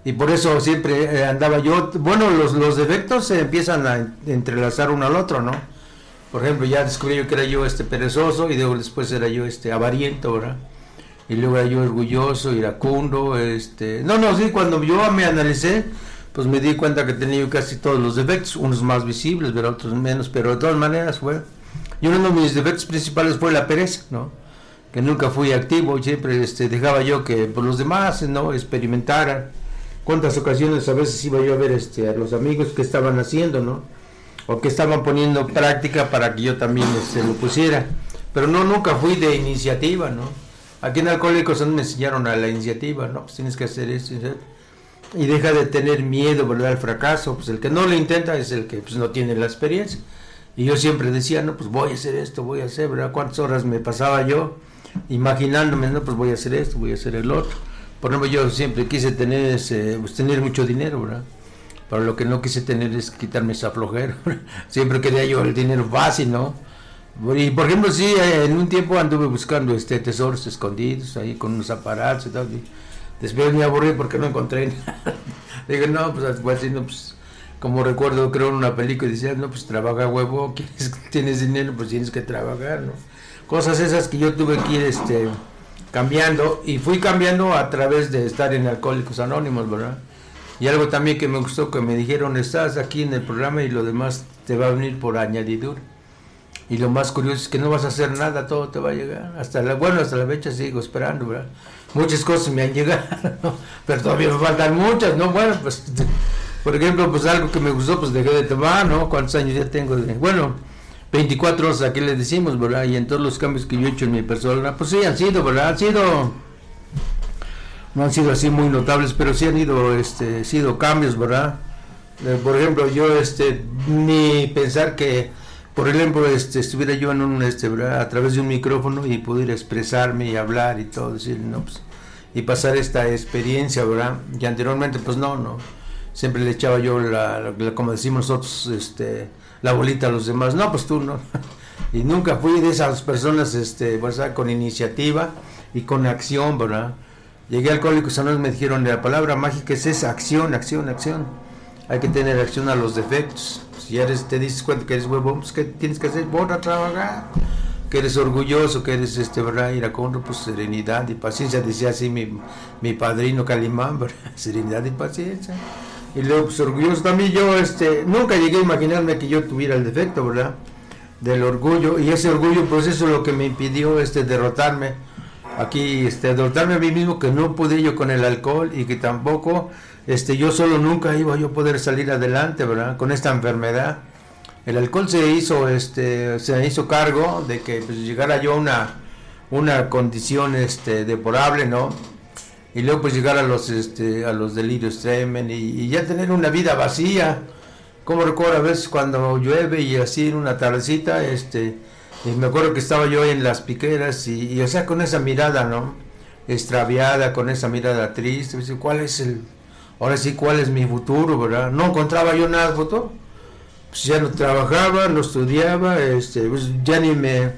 [SPEAKER 3] Y por eso siempre eh, andaba yo, bueno, los, los defectos se empiezan a entrelazar uno al otro, ¿no? Por ejemplo, ya descubrí yo que era yo este perezoso y luego después era yo este avariento, ¿verdad? Y luego era yo orgulloso, iracundo, este... No, no, sí, cuando yo me analicé, pues me di cuenta que tenía yo casi todos los defectos, unos más visibles, pero otros menos, pero de todas maneras fue... Y uno de mis defectos principales fue la pereza, ¿no? Que nunca fui activo, siempre este, dejaba yo que por los demás, ¿no? Experimentaran. Cuántas ocasiones a veces iba yo a ver este, a los amigos que estaban haciendo, ¿no? O que estaban poniendo práctica para que yo también este, lo pusiera. Pero no, nunca fui de iniciativa, ¿no? Aquí en Alcohólicos me enseñaron a la iniciativa, ¿no? Pues tienes que hacer esto, y deja de tener miedo, ¿verdad? Al fracaso. Pues el que no lo intenta es el que pues, no tiene la experiencia. Y yo siempre decía, no, pues voy a hacer esto, voy a hacer, ¿verdad? ¿Cuántas horas me pasaba yo imaginándome, no, pues voy a hacer esto, voy a hacer el otro? Por ejemplo, yo siempre quise tener, ese, pues, tener mucho dinero, ¿verdad? Pero lo que no quise tener es quitarme esa flojera. siempre quería yo el dinero fácil, ¿no? Y por ejemplo, sí, eh, en un tiempo anduve buscando este tesoros escondidos ahí con unos aparatos y tal. Y después me aburrí porque no encontré nada. Dije, no, pues así, no, pues como recuerdo, creo en una película, y decía, no, pues trabaja huevo, tienes dinero, pues tienes que trabajar, ¿no? Cosas esas que yo tuve que ir este, cambiando, y fui cambiando a través de estar en Alcohólicos Anónimos, ¿verdad? Y algo también que me gustó, que me dijeron, estás aquí en el programa y lo demás te va a venir por añadidura. Y lo más curioso es que no vas a hacer nada, todo te va a llegar. Hasta la, bueno, hasta la fecha sigo esperando, ¿verdad? Muchas cosas me han llegado, pero todavía me faltan muchas, ¿no? Bueno, pues por ejemplo, pues algo que me gustó, pues dejé de tomar, ¿no? ¿Cuántos años ya tengo? Bueno, 24 horas aquí le decimos, ¿verdad? Y en todos los cambios que yo he hecho en mi persona, pues sí han sido, ¿verdad? Han sido, no han sido así muy notables, pero sí han ido, este, sido cambios, ¿verdad? Eh, por ejemplo, yo, este, ni pensar que, por ejemplo, este, estuviera yo un, este, ¿verdad? A través de un micrófono y pudiera expresarme y hablar y todo, decir, no, pues, y pasar esta experiencia, ¿verdad? Y anteriormente, pues no, no siempre le echaba yo la, como decimos nosotros este la bolita a los demás no pues tú no y nunca fui de esas personas este con iniciativa y con acción verdad llegué al Alcohólicos Anónimos me dijeron la palabra mágica es acción acción acción hay que tener acción a los defectos si eres te dices cuenta que eres huevón pues que tienes que hacer Voy a trabajar que eres orgulloso, que eres este, ¿verdad? Iracundo, pues serenidad y paciencia, decía así mi, mi padrino Calimán. Serenidad y paciencia. Y luego, pues orgulloso también yo, este, nunca llegué a imaginarme que yo tuviera el defecto, ¿verdad? Del orgullo. Y ese orgullo, pues eso es lo que me impidió, este, derrotarme. Aquí, este, derrotarme a mí mismo, que no pude yo con el alcohol y que tampoco, este, yo solo nunca iba yo a poder salir adelante, ¿verdad? Con esta enfermedad. El alcohol se hizo, este, se hizo cargo de que pues, llegara yo a una, una condición, este, deplorable, ¿no? y luego pues llegar a los este a los delirios tremen y, ya tener una vida vacía como recuerdo a veces cuando llueve y así en una tardecita este y me acuerdo que estaba yo en las piqueras y, o sea con esa mirada no extraviada con esa mirada triste. Cuál es el ahora sí cuál es mi futuro verdad no encontraba yo nada de futuro pues ya no trabajaba no estudiaba este pues ya ni me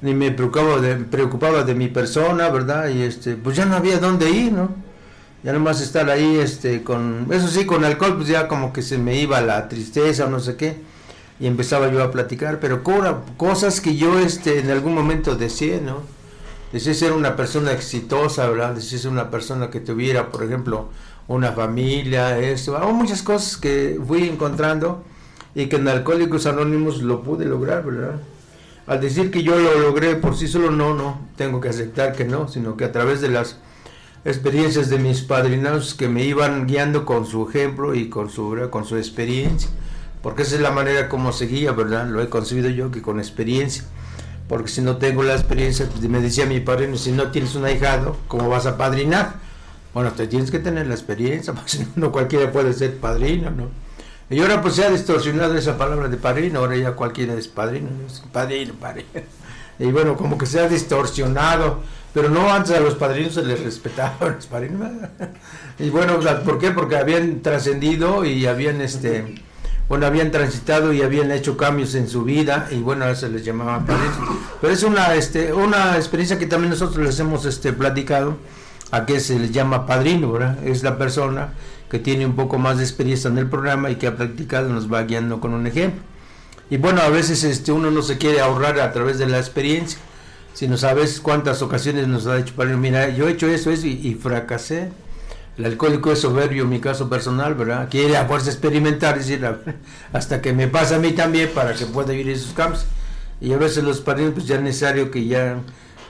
[SPEAKER 3] ni me preocupaba de, preocupaba de mi persona, ¿verdad? Y este, pues ya no había dónde ir, ¿no? Ya nomás estar ahí, este, con, eso sí, con alcohol, pues ya como que se me iba la tristeza o no sé qué, y empezaba yo a platicar, pero cosas que yo, este, en algún momento deseé, ¿no? Deseé ser una persona exitosa, ¿verdad? Deseé ser una persona que tuviera, por ejemplo, una familia, eso, o muchas cosas que fui encontrando y que en Alcohólicos Anónimos lo pude lograr, ¿verdad? Al decir que yo lo logré por sí solo, no, no, tengo que aceptar que no, sino que a través de las experiencias de mis padrinos que me iban guiando con su ejemplo y con su, con su experiencia, porque esa es la manera como seguía, ¿verdad? Lo he concebido yo que con experiencia, porque si no tengo la experiencia, pues, me decía mi padrino, si no tienes un ahijado, ¿cómo vas a padrinar? Bueno, te tienes que tener la experiencia, porque si no, cualquiera puede ser padrino, ¿no? Y ahora pues se ha distorsionado esa palabra de padrino, ahora ya cualquiera es padrino, padrino, padrino. Y bueno, como que se ha distorsionado, pero no antes a los padrinos se les respetaba, los padrinos. Y bueno, ¿por qué? Porque habían trascendido y habían este bueno, habían transitado y habían hecho cambios en su vida y bueno, a se les llamaba padrinos. Pero es una este una experiencia que también nosotros les hemos este platicado a que se les llama padrino, ¿verdad? Es la persona que tiene un poco más de experiencia en el programa y que ha practicado nos va guiando con un ejemplo. Y bueno, a veces este uno no se quiere ahorrar a través de la experiencia, sino sabes cuántas ocasiones nos ha dicho padrino, mira, yo he hecho eso, eso y, y fracasé. El alcohólico es soberbio, mi caso personal, ¿verdad? Quiere a fuerza experimentar, decir, a- hasta que me pasa a mí también para que pueda vivir esos campos. Y a veces los padrinos, pues ya es necesario que ya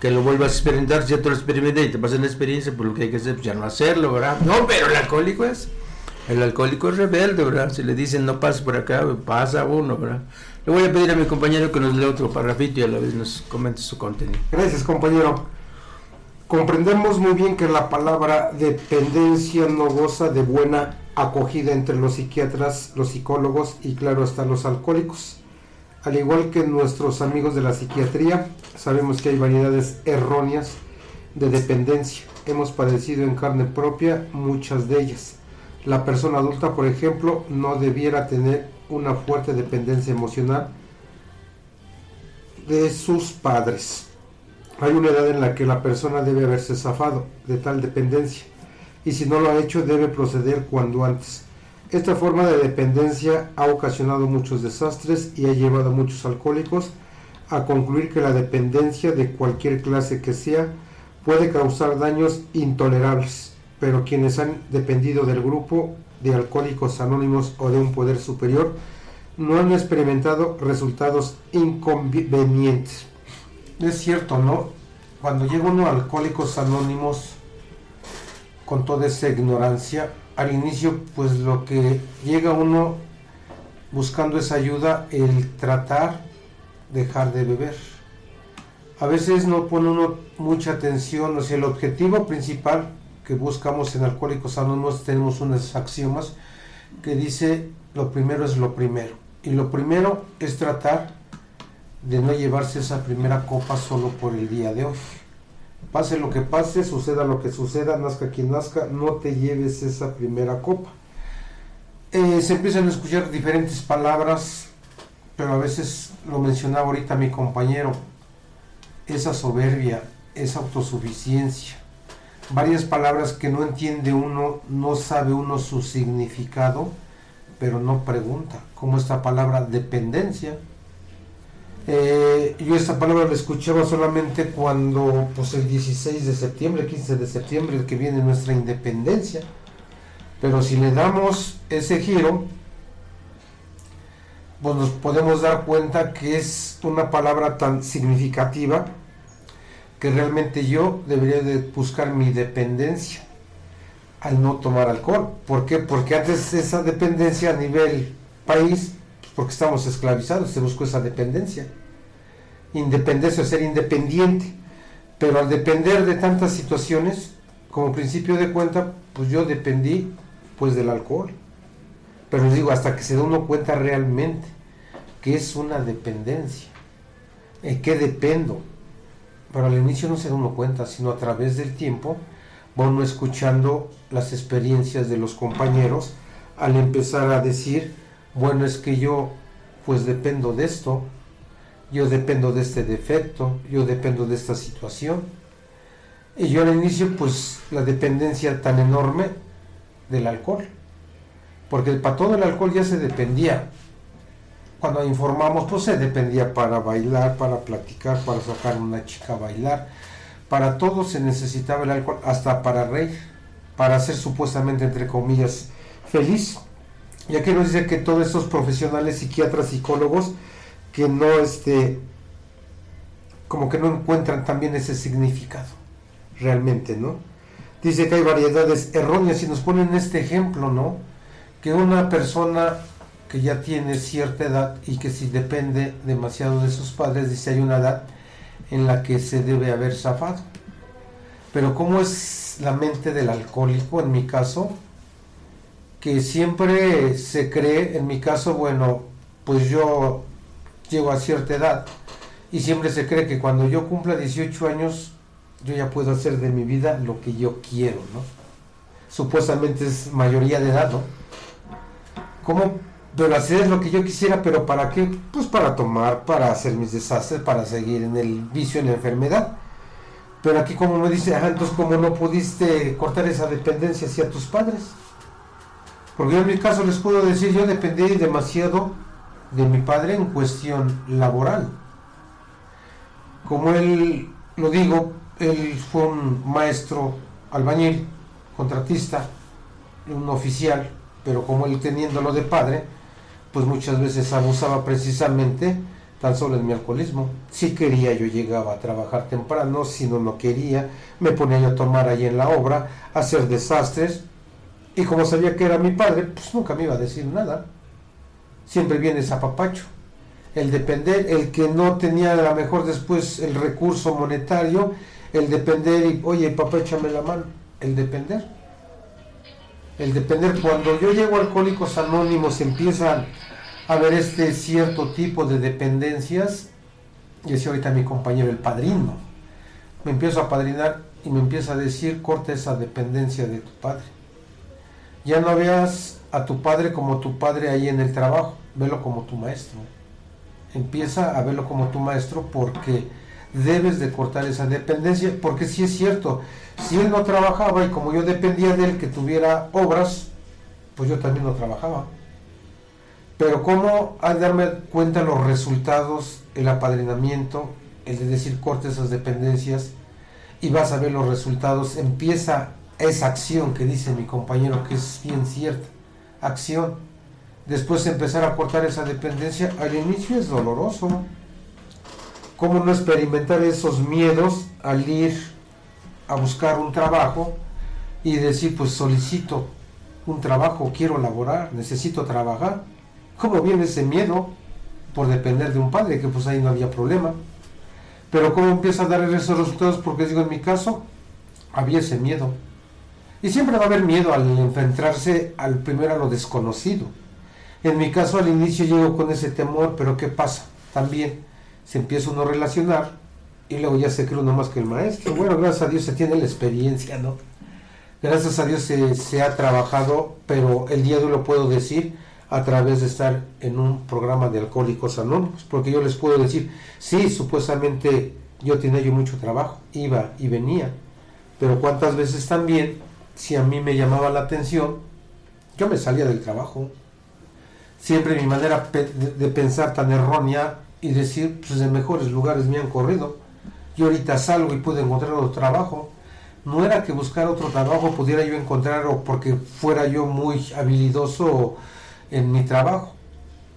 [SPEAKER 3] que lo vuelvas a experimentar, si ya tú lo experimentas y te pasa la experiencia, pues lo que hay que hacer, pues ya no hacerlo, ¿verdad? No, pero el alcohólico es, el alcohólico es rebelde, ¿verdad? Si le dicen no pases por acá, pasa uno, ¿verdad? Le voy a pedir a mi compañero que nos lea otro parrafito y a la vez nos comente su contenido.
[SPEAKER 4] Gracias, compañero. Comprendemos muy bien que la palabra dependencia no goza de buena acogida entre los psiquiatras, los psicólogos y claro hasta los alcohólicos. Al igual que nuestros amigos de la psiquiatría, sabemos que hay variedades erróneas de dependencia. Hemos padecido en carne propia muchas de ellas. La persona adulta, por ejemplo, no debiera tener una fuerte dependencia emocional de sus padres. Hay una edad en la que la persona debe haberse zafado de tal dependencia y si no lo ha hecho debe proceder cuando antes. Esta forma de dependencia ha ocasionado muchos desastres y ha llevado a muchos alcohólicos a concluir que la dependencia de cualquier clase que sea puede causar daños intolerables, pero quienes han dependido del grupo de alcohólicos anónimos o de un poder superior no han experimentado resultados inconvenientes. Es cierto, ¿no? Cuando llega uno a Alcohólicos Anónimos con toda esa ignorancia, al inicio pues lo que llega uno buscando esa ayuda, el tratar dejar de beber. A veces no pone uno mucha atención, o sea, el objetivo principal que buscamos en Alcohólicos Anónimos tenemos unas axiomas que dice lo primero es lo primero. Y lo primero es tratar de no llevarse esa primera copa solo por el día de hoy. Pase lo que pase, suceda lo que suceda, nazca quien nazca, no te lleves esa primera copa. Eh, se empiezan a escuchar diferentes palabras, pero a veces lo mencionaba ahorita mi compañero, esa soberbia, esa autosuficiencia, varias palabras que no entiende uno, no sabe uno su significado, pero no pregunta, como esta palabra dependencia. Eh, yo esta palabra la escuchaba solamente cuando, pues el 16 de septiembre, 15 de septiembre, que viene nuestra independencia. Pero si le damos ese giro, pues nos podemos dar cuenta que es una palabra tan significativa que realmente yo debería de buscar mi dependencia al no tomar alcohol. ¿Por qué? Porque antes esa dependencia a nivel país, porque estamos esclavizados, se buscó esa dependencia. Independencia, ser independiente. Pero al depender de tantas situaciones, como principio de cuenta, pues yo dependí pues del alcohol. Pero les digo, hasta que se da uno cuenta realmente que es una dependencia. ¿En qué dependo? Pero al inicio no se da uno cuenta, sino a través del tiempo va escuchando las experiencias de los compañeros al empezar a decir, bueno, es que yo pues dependo de esto, yo dependo de este defecto, yo dependo de esta situación. Y yo al inicio, pues la dependencia tan enorme del alcohol. Porque para todo el alcohol ya se dependía. Cuando informamos, pues se dependía para bailar, para platicar, para sacar a una chica a bailar. Para todo se necesitaba el alcohol, hasta para reír, para ser supuestamente, entre comillas, feliz. Y aquí nos dice que todos estos profesionales, psiquiatras, psicólogos, que no, este, como que no encuentran también ese significado, realmente, ¿no? Dice que hay variedades erróneas y nos ponen este ejemplo, ¿no? Que una persona que ya tiene cierta edad y que si depende demasiado de sus padres, dice hay una edad en la que se debe haber zafado. Pero ¿cómo es la mente del alcohólico en mi caso? Que siempre se cree, en mi caso, bueno, pues yo llego a cierta edad y siempre se cree que cuando yo cumpla 18 años yo ya puedo hacer de mi vida lo que yo quiero, ¿no? Supuestamente es mayoría de edad, ¿no? ¿Cómo? Pero hacer lo que yo quisiera, pero ¿para qué? Pues para tomar, para hacer mis desastres, para seguir en el vicio, en la enfermedad. Pero aquí como me dice, ah, entonces como no pudiste cortar esa dependencia hacia tus padres. Porque yo en mi caso les puedo decir, yo dependí demasiado de mi padre en cuestión laboral. Como él, lo digo, él fue un maestro albañil, contratista, un oficial, pero como él teniéndolo de padre, pues muchas veces abusaba precisamente tan solo en mi alcoholismo. Si quería yo llegaba a trabajar temprano, si no no quería, me ponía yo a tomar ahí en la obra, a hacer desastres, y como sabía que era mi padre, pues nunca me iba a decir nada. Siempre viene ese apapacho. El depender, el que no tenía a lo mejor después el recurso monetario, el depender y, oye, papá, échame la mano, el depender. El depender, cuando yo llego a Alcohólicos Anónimos, empiezan a ver este cierto tipo de dependencias, y decía ahorita mi compañero, el padrino, me empiezo a padrinar y me empieza a decir, corta esa dependencia de tu padre. Ya no veas a tu padre como tu padre ahí en el trabajo, velo como tu maestro. Empieza a verlo como tu maestro porque debes de cortar esa dependencia, porque si es cierto, si él no trabajaba y como yo dependía de él que tuviera obras, pues yo también no trabajaba. Pero cómo al darme cuenta los resultados, el apadrinamiento, el de decir corte esas dependencias y vas a ver los resultados, empieza esa acción que dice mi compañero que es bien cierta, acción. Después empezar a cortar esa dependencia, al inicio es doloroso. ¿Cómo no experimentar esos miedos al ir a buscar un trabajo y decir, pues solicito un trabajo, quiero laborar, necesito trabajar? ¿Cómo viene ese miedo por depender de un padre? Que pues ahí no había problema. Pero ¿cómo empieza a dar esos resultados? Porque digo, en mi caso, había ese miedo. Y siempre va a haber miedo al enfrentarse al primero a lo desconocido. En mi caso al inicio llego con ese temor, pero ¿qué pasa? También se empieza uno a relacionar y luego ya se cree uno más que el maestro. Bueno, gracias a Dios se tiene la experiencia, ¿no? Gracias a Dios se, se ha trabajado, pero el día de hoy lo puedo decir a través de estar en un programa de alcohólicos anónimos, porque yo les puedo decir, sí, supuestamente yo tenía yo mucho trabajo, iba y venía, pero cuántas veces también, si a mí me llamaba la atención, yo me salía del trabajo. Siempre mi manera de pensar tan errónea y decir, pues de mejores lugares me han corrido. Yo ahorita salgo y puedo encontrar otro trabajo. No era que buscar otro trabajo pudiera yo encontrar o porque fuera yo muy habilidoso en mi trabajo,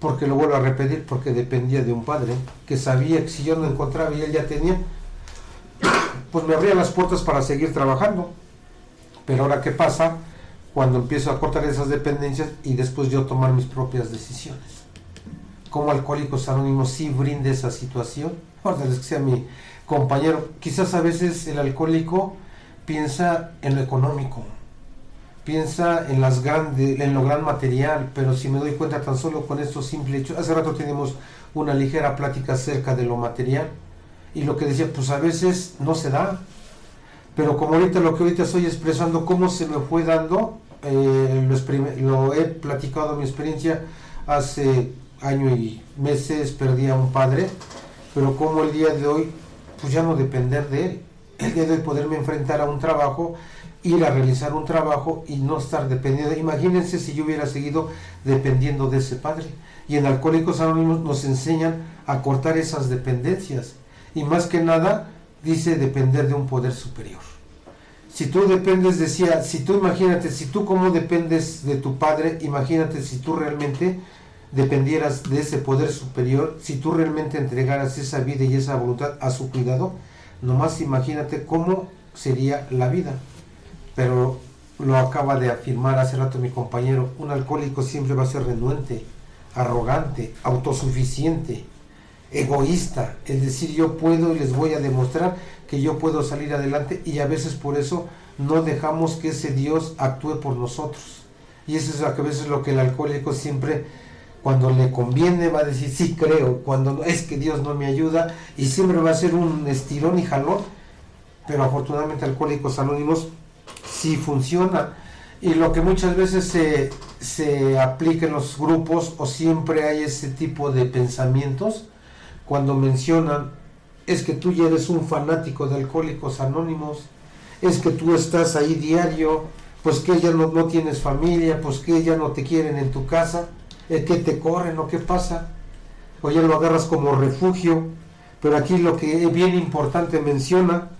[SPEAKER 4] porque lo vuelvo a repetir, porque dependía de un padre que sabía que si yo no encontraba y él ya tenía, pues me abría las puertas para seguir trabajando. Pero ahora, ¿qué pasa? Cuando empiezo a cortar esas dependencias y después yo tomar mis propias decisiones. Como Alcohólicos Anónimos sí brinde esa situación. Ahora que sea mi compañero. Quizás a veces el alcohólico piensa en lo económico, piensa en las grandes, en lo gran material, pero si me doy cuenta tan solo con estos simples hechos, hace rato tenemos una ligera plática acerca de lo material y lo que decía, pues a veces no se da, pero como ahorita lo que ahorita estoy expresando, cómo se me fue dando, eh, lo, lo, he platicado mi experiencia hace año y meses, perdí a un padre, pero como el día de hoy, pues ya no depender de él, el día de hoy poderme enfrentar a un trabajo, ir a realizar un trabajo y no estar dependiendo. Imagínense si yo hubiera seguido dependiendo de ese padre. Y en Alcohólicos Anónimos nos enseñan a cortar esas dependencias. Y más que nada, dice depender de un poder superior. Si tú dependes, decía, si tú imagínate, si tú como dependes de tu padre, imagínate si tú realmente dependieras de ese poder superior, si tú realmente entregaras esa vida y esa voluntad a su cuidado, nomás imagínate cómo sería la vida. Pero lo acaba de afirmar hace rato mi compañero, un alcohólico siempre va a ser renuente, arrogante, autosuficiente, egoísta, es decir, yo puedo y les voy a demostrar que yo puedo salir adelante y a veces por eso no dejamos que ese Dios actúe por nosotros. Y eso es a veces lo que el alcohólico siempre cuando le conviene va a decir sí creo, cuando no, es que Dios no me ayuda y siempre va a ser un estirón y jalón, pero afortunadamente Alcohólicos Anónimos sí funciona y lo que muchas veces se, se aplica en los grupos o siempre hay ese tipo de pensamientos cuando mencionan es que tú ya eres un fanático de Alcohólicos Anónimos, es que tú estás ahí diario, pues que ya no, no tienes familia, pues que ya no te quieren en tu casa el que te corren o qué pasa, o ya lo agarras como refugio, pero aquí lo que es bien importante menciona,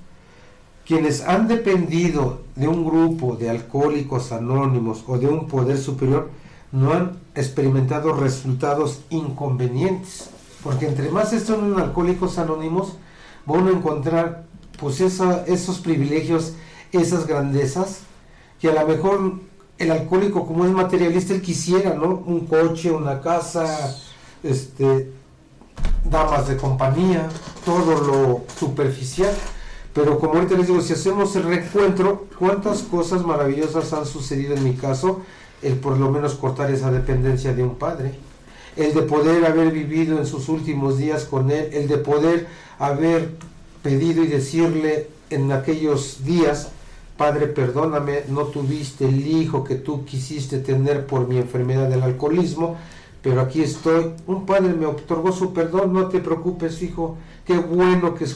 [SPEAKER 4] quienes han dependido de un grupo de alcohólicos anónimos o de un poder superior, no han experimentado resultados inconvenientes, porque entre más están en alcohólicos anónimos, van a encontrar pues esos privilegios, esas grandezas, que a lo mejor el alcohólico como es materialista, él quisiera, ¿no? Un coche, una casa, este, damas de compañía, todo lo superficial. Pero como ahorita les digo, si hacemos el reencuentro, cuántas cosas maravillosas han sucedido en mi caso, el por lo menos cortar esa dependencia de un padre, el de poder haber vivido en sus últimos días con él, el de poder haber pedido y decirle en aquellos días, Padre, perdóname, no tuviste el hijo que tú quisiste tener por mi enfermedad del alcoholismo, pero aquí estoy. Un padre me otorgó su perdón, no te preocupes, hijo. Qué bueno que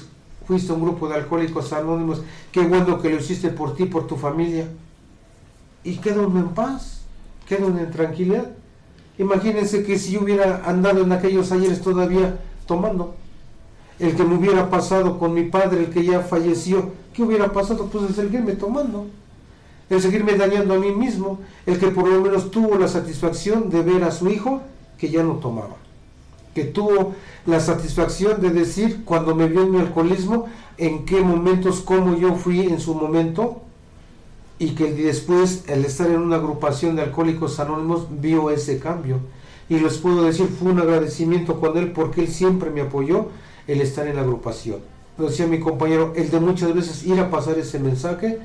[SPEAKER 4] fuiste un grupo de alcohólicos anónimos, qué bueno que lo hiciste por ti, por tu familia. Y quedo en paz, quedo en tranquilidad. Imagínense que si yo hubiera andado en aquellos ayeres todavía tomando, el que me hubiera pasado con mi padre, el que ya falleció, ¿qué hubiera pasado? Pues el seguirme tomando, el seguirme dañando a mí mismo, el que por lo menos tuvo la satisfacción de ver a su hijo que ya no tomaba, que tuvo la satisfacción de decir cuando me vio en mi alcoholismo, en qué momentos, cómo yo fui en su momento, y que después, al estar en una agrupación de alcohólicos anónimos, vio ese cambio. Y les puedo decir, fue un agradecimiento con él porque él siempre me apoyó el estar en la agrupación. Lo decía mi compañero, el de muchas veces ir a pasar ese mensaje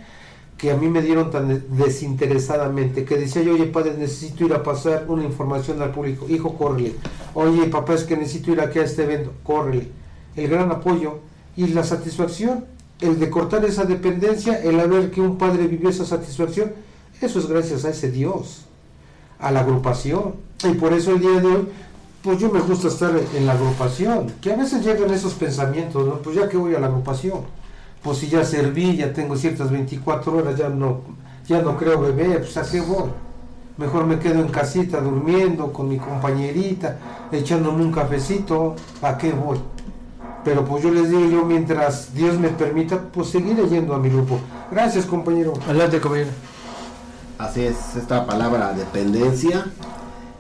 [SPEAKER 4] que a mí me dieron tan desinteresadamente, que decía yo, oye padre, necesito ir a pasar una información al público, hijo, córrele. Oye papá, es que necesito ir aquí a este evento, córrele. El gran apoyo y la satisfacción, el de cortar esa dependencia, el haber que un padre vivió esa satisfacción, eso es gracias a ese Dios, a la agrupación. Y por eso el día de hoy pues yo me gusta estar en la agrupación, que a veces llegan esos pensamientos, ¿no? Pues ya que voy a la agrupación, pues si ya serví, ya tengo ciertas 24 horas, ya no, ya no creo beber, pues a qué voy. Mejor me quedo en casita durmiendo con mi compañerita, echándome un cafecito, ¿a qué voy? Pero pues yo les digo, yo mientras Dios me permita, pues seguiré yendo a mi grupo. Gracias compañero.
[SPEAKER 3] Adelante compañero.
[SPEAKER 5] Así es, esta palabra dependencia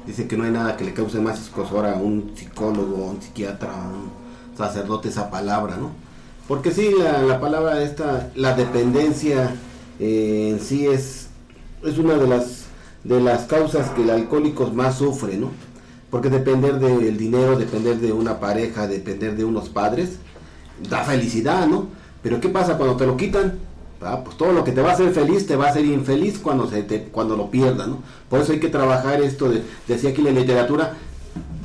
[SPEAKER 5] Dice que no hay nada que le cause más escosor a un psicólogo, a un psiquiatra, a un sacerdote esa palabra, ¿no? Porque sí, la, palabra esta, la dependencia eh, en sí es, es una de las, de las causas que el alcohólico más sufre, ¿no? Porque depender del dinero, depender de una pareja, depender de unos padres, da felicidad, ¿no? Pero ¿qué pasa cuando te lo quitan? Ah, pues todo lo que te va a hacer feliz te va a hacer infeliz cuando se te, cuando lo pierdas, ¿no? Por eso hay que trabajar esto, de, decía aquí la literatura,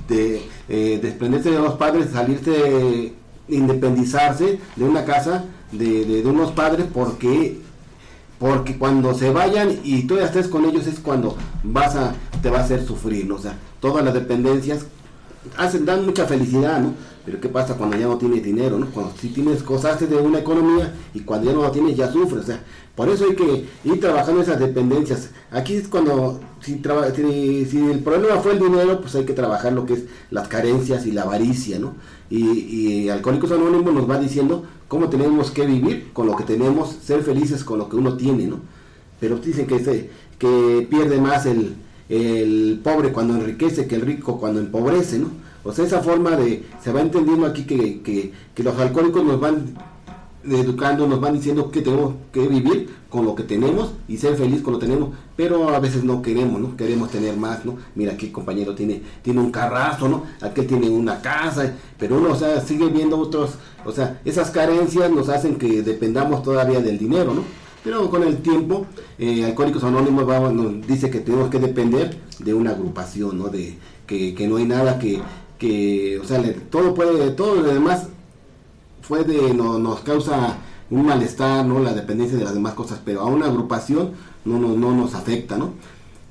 [SPEAKER 5] de eh, desprenderse de los padres, salirse, independizarse de una casa, de, unos padres, porque porque cuando se vayan y tú ya estés con ellos es cuando vas a te va a hacer sufrir, ¿no? o sea, todas las dependencias hacen, dan mucha felicidad, ¿no? Pero ¿qué pasa cuando ya no tienes dinero, ¿no? Cuando si tienes cosas de una economía y cuando ya no lo tienes ya sufres, o sea, por eso hay que ir trabajando esas dependencias. Aquí es cuando, si, si, el problema fue el dinero, pues hay que trabajar lo que es las carencias y la avaricia, ¿no? Y, y Alcohólicos Anónimos nos va diciendo cómo tenemos que vivir con lo que tenemos, ser felices con lo que uno tiene, ¿no? Pero dicen que, se, que pierde más el, el pobre cuando enriquece que el rico cuando empobrece, ¿no? O sea, esa forma de, se va entendiendo aquí que, que, que los alcohólicos nos van educando, nos van diciendo que tenemos que vivir con lo que tenemos y ser feliz con lo que tenemos, pero a veces no queremos, ¿no? Queremos tener más, ¿no? Mira, aquí el compañero tiene, tiene un carrazo, ¿no? Aquel tiene una casa, pero uno, o sea, sigue viendo otros, o sea, esas carencias nos hacen que dependamos todavía del dinero, ¿no? Pero con el tiempo, eh, Alcohólicos Anónimos nos dice que tenemos que depender de una agrupación, ¿no? De que, que no hay nada que, que, o sea, todo puede, todo lo demás puede, no, nos causa un malestar, ¿no? La dependencia de las demás cosas, pero a una agrupación no, no, no nos afecta, ¿no?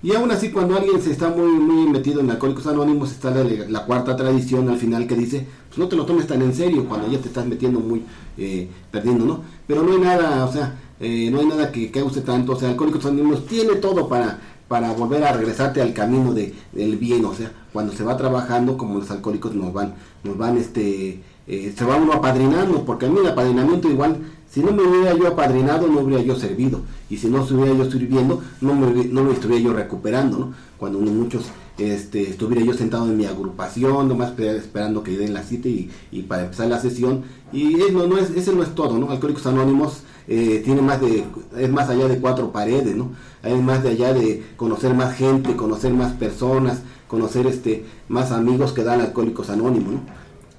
[SPEAKER 5] Y aún así, cuando alguien se está muy, muy metido en Alcohólicos Anónimos, está la, cuarta tradición al final que dice, pues no te lo tomes tan en serio cuando ya te estás metiendo muy, eh, perdiendo, ¿no? Pero no hay nada, o sea, eh, no hay nada que cause tanto, o sea, Alcohólicos Anónimos tiene todo para, para volver a regresarte al camino de, del bien, o sea, cuando se va trabajando como los alcohólicos nos van, nos van este, eh, se va uno apadrinando, porque a mí el apadrinamiento igual, si no me hubiera yo apadrinado, no hubiera yo servido, y si no estuviera yo sirviendo, no me, no estuviera yo recuperando, ¿no? Cuando muchos este, estuviera yo sentado en mi agrupación, nomás esperando que den la cita y, y, para empezar la sesión, y no, no es, ese no es todo, ¿no? Alcohólicos Anónimos eh, tiene más de, es más allá de cuatro paredes, ¿no? Es más de allá de conocer más gente, conocer más personas, conocer este, más amigos que dan Alcohólicos Anónimos, ¿no?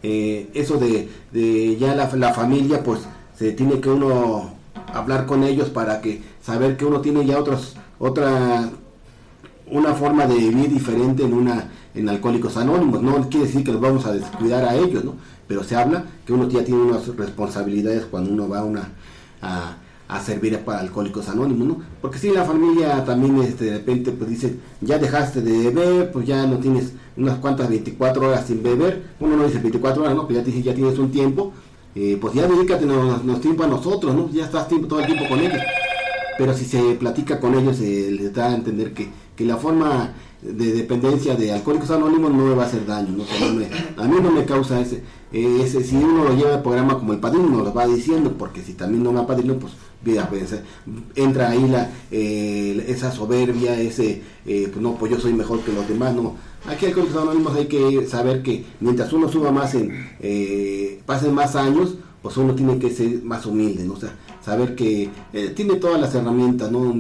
[SPEAKER 5] Eh, eso de, ya la, la, familia, pues se tiene que uno hablar con ellos para que saber que uno tiene ya otros, otra, una forma de vivir diferente en una en Alcohólicos Anónimos. No quiere decir que los vamos a descuidar a ellos, ¿no? Pero se habla que uno ya tiene unas responsabilidades cuando uno va a una a, servir para alcohólicos anónimos, ¿no? Porque si la familia también este, de repente pues dice, ya dejaste de beber, pues ya no tienes unas cuantas 24 horas sin beber, uno no dice 24 horas, ¿no? Pues ya, te, ya tienes un tiempo, eh, pues ya dedícate nos, tiempo a nosotros, ¿no? Ya estás tiempo, todo el tiempo con ellos. Pero si se platica con ellos, se les da a entender que, que la forma de dependencia de alcohólicos anónimos no me va a hacer daño, ¿no? a mí no me causa ese, ese, si uno lo lleva al programa como el padrino, nos lo va diciendo, porque si también no me apadrino, pues pues, entra ahí la, eh, esa soberbia, ese, eh, pues no, pues yo soy mejor que los demás, no. Aquí Alcohólicos Anónimos hay que saber que mientras uno suba más en, eh, pasen más años, pues uno tiene que ser más humilde, ¿no? O sea, saber que tiene todas las herramientas, ¿no?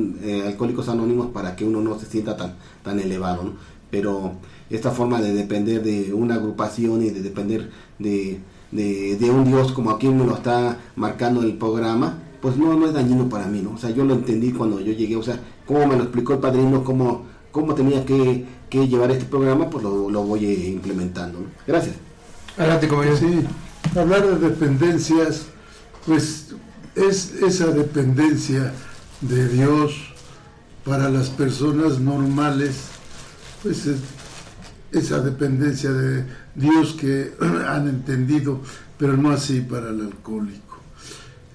[SPEAKER 5] Alcohólicos Anónimos para que uno no se sienta tan, tan elevado, ¿no? Pero esta forma de depender de una agrupación y de depender de, de, de un Dios como aquí me lo está marcando el programa, pues no, no es dañino para mí, ¿no? O sea, yo lo entendí cuando yo llegué, o sea, cómo me lo explicó el padrino, cómo, cómo tenía que, que llevar este programa, pues lo, lo voy implementando, ¿no? Gracias.
[SPEAKER 3] Adelante, compañero.
[SPEAKER 6] Sí, hablar de dependencias, pues es esa dependencia de Dios para las personas normales, pues es esa dependencia de Dios que han entendido, pero no así para el alcohólico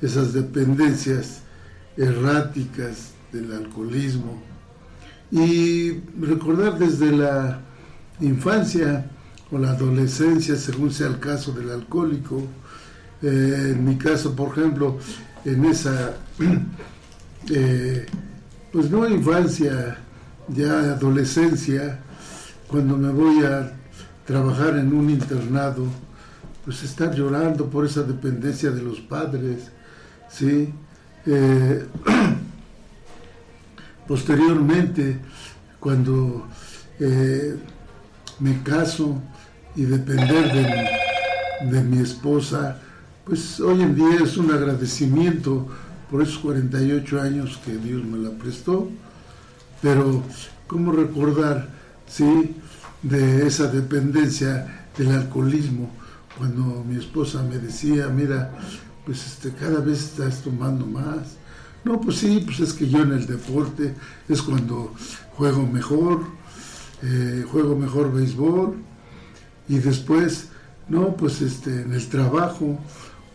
[SPEAKER 6] esas dependencias erráticas del alcoholismo y recordar desde la infancia o la adolescencia, según sea el caso del alcohólico. Eh, en mi caso, por ejemplo, en esa, eh, pues no infancia, ya adolescencia, cuando me voy a trabajar en un internado, pues estar llorando por esa dependencia de los padres, ¿sí? Eh, posteriormente, cuando eh, me caso y depender de, de, mi esposa, pues hoy en día es un agradecimiento por esos 48 años que Dios me la prestó, pero ¿cómo recordar, sí, de esa dependencia del alcoholismo? Cuando mi esposa me decía, mira, pues este, cada vez estás tomando más. No, pues sí, pues es que yo en el deporte es cuando juego mejor, eh, juego mejor béisbol y después, no, pues este, en el trabajo,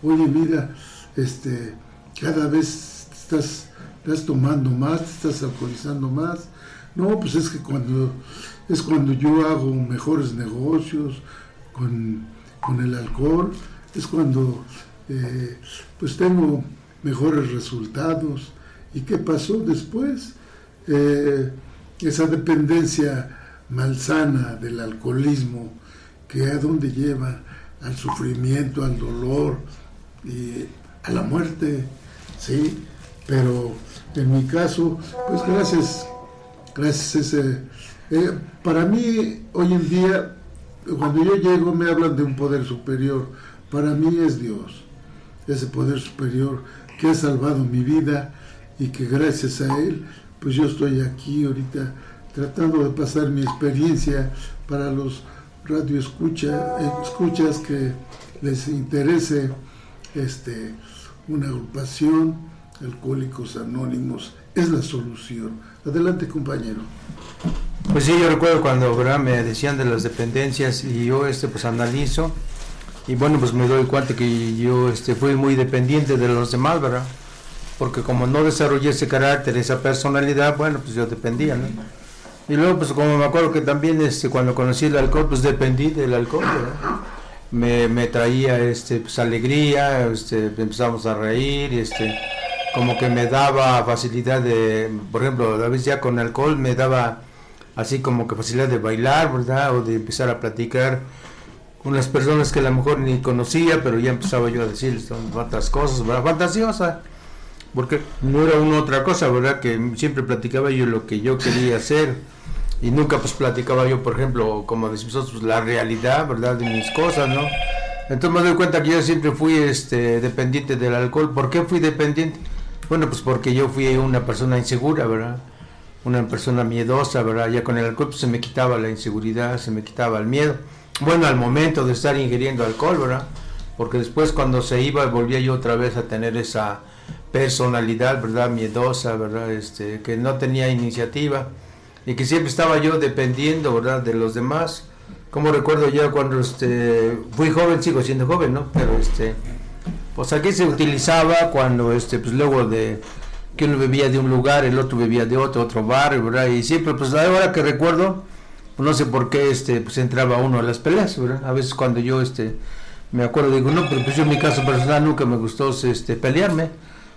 [SPEAKER 6] oye, mira, este, cada vez estás, estás tomando más, te estás alcoholizando más. No, pues es que cuando, es cuando yo hago mejores negocios con, con el alcohol, es cuando eh, pues tengo mejores resultados. ¿Y qué pasó después? Eh, esa dependencia malsana del alcoholismo, que a dónde lleva al sufrimiento, al dolor y a la muerte, ¿sí? Pero en mi caso, pues gracias, gracias ese... Eh, para mí, hoy en día, cuando yo llego me hablan de un poder superior, para mí es Dios, ese poder superior que ha salvado mi vida y que gracias a Él, pues yo estoy aquí ahorita tratando de pasar mi experiencia para los radioescuchas escuchas que les interese este, una agrupación, Alcohólicos Anónimos, es la solución. Adelante compañero.
[SPEAKER 3] Pues sí, yo recuerdo cuando me decían de las dependencias y yo este pues analizo y bueno pues me doy cuenta que yo este fui muy dependiente de los demás, ¿verdad? Porque como no desarrollé ese carácter, esa personalidad, bueno pues yo dependía, ¿no? Y luego pues como me acuerdo que también este cuando conocí el alcohol pues dependí del alcohol, ¿verdad? Me, me, traía este pues alegría, este empezamos a reír este como que me daba facilidad de, por ejemplo, a veces ya con alcohol me daba así como que facilidad de bailar, ¿verdad? O de empezar a platicar con las personas que a lo mejor ni conocía, pero ya empezaba yo a decirles otras cosas, ¿verdad? Fantasiosa, porque no era una otra cosa, ¿verdad? Que siempre platicaba yo lo que yo quería hacer y nunca pues platicaba yo, por ejemplo, como decimos nosotros, la realidad, ¿verdad? De mis cosas, ¿no? Entonces me doy cuenta que yo siempre fui este, dependiente del alcohol. ¿Por qué fui dependiente? Bueno, pues porque yo fui una persona insegura, ¿verdad? una persona miedosa, ¿verdad? Ya con el alcohol pues, se me quitaba la inseguridad, se me quitaba el miedo. Bueno, al momento de estar ingiriendo alcohol, ¿verdad? Porque después cuando se iba volvía yo otra vez a tener esa personalidad, ¿verdad? Miedosa, ¿verdad? Este, que no tenía iniciativa y que siempre estaba yo dependiendo, ¿verdad? De los demás. Como recuerdo yo cuando este, fui joven, sigo siendo joven, ¿no? Pero este, pues aquí se utilizaba cuando, este, pues luego de que uno bebía de un lugar, el otro bebía de otro, otro barrio, ¿verdad? Y siempre, pues ahora que recuerdo, pues, no sé por qué este, pues entraba uno a las peleas, ¿verdad? A veces cuando yo este, me acuerdo, digo, no, pero pues yo en mi caso personal nunca me gustó este, pelearme,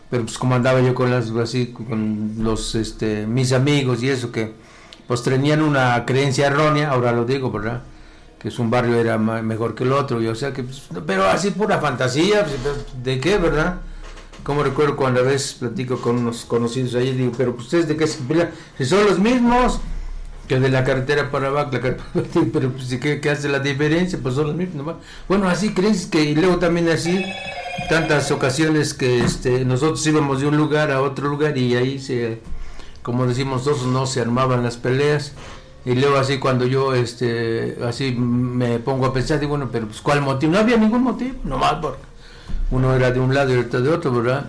[SPEAKER 3] pero pues como andaba yo con las, así, con los, este, mis amigos y eso, que pues tenían una creencia errónea, ahora lo digo, ¿verdad? Que es un barrio era mejor que el otro, y o sea que, pues, pero así pura fantasía, pues, ¿de qué, verdad? Como recuerdo cuando a veces platico con unos conocidos ahí, digo, pero pues, ustedes de qué se pelean, si son los mismos que de la carretera para abajo, pero pues, ¿qué, ¿qué, hace la diferencia? Pues son los mismos. Bueno, así crees que, y luego también así, tantas ocasiones que este, nosotros íbamos de un lugar a otro lugar y ahí se, como decimos nosotros, no se armaban las peleas. Y luego así cuando yo este así me pongo a pensar, digo, bueno, pero pues ¿cuál motivo? No había ningún motivo, nomás porque uno era de un lado y otro de otro, ¿verdad?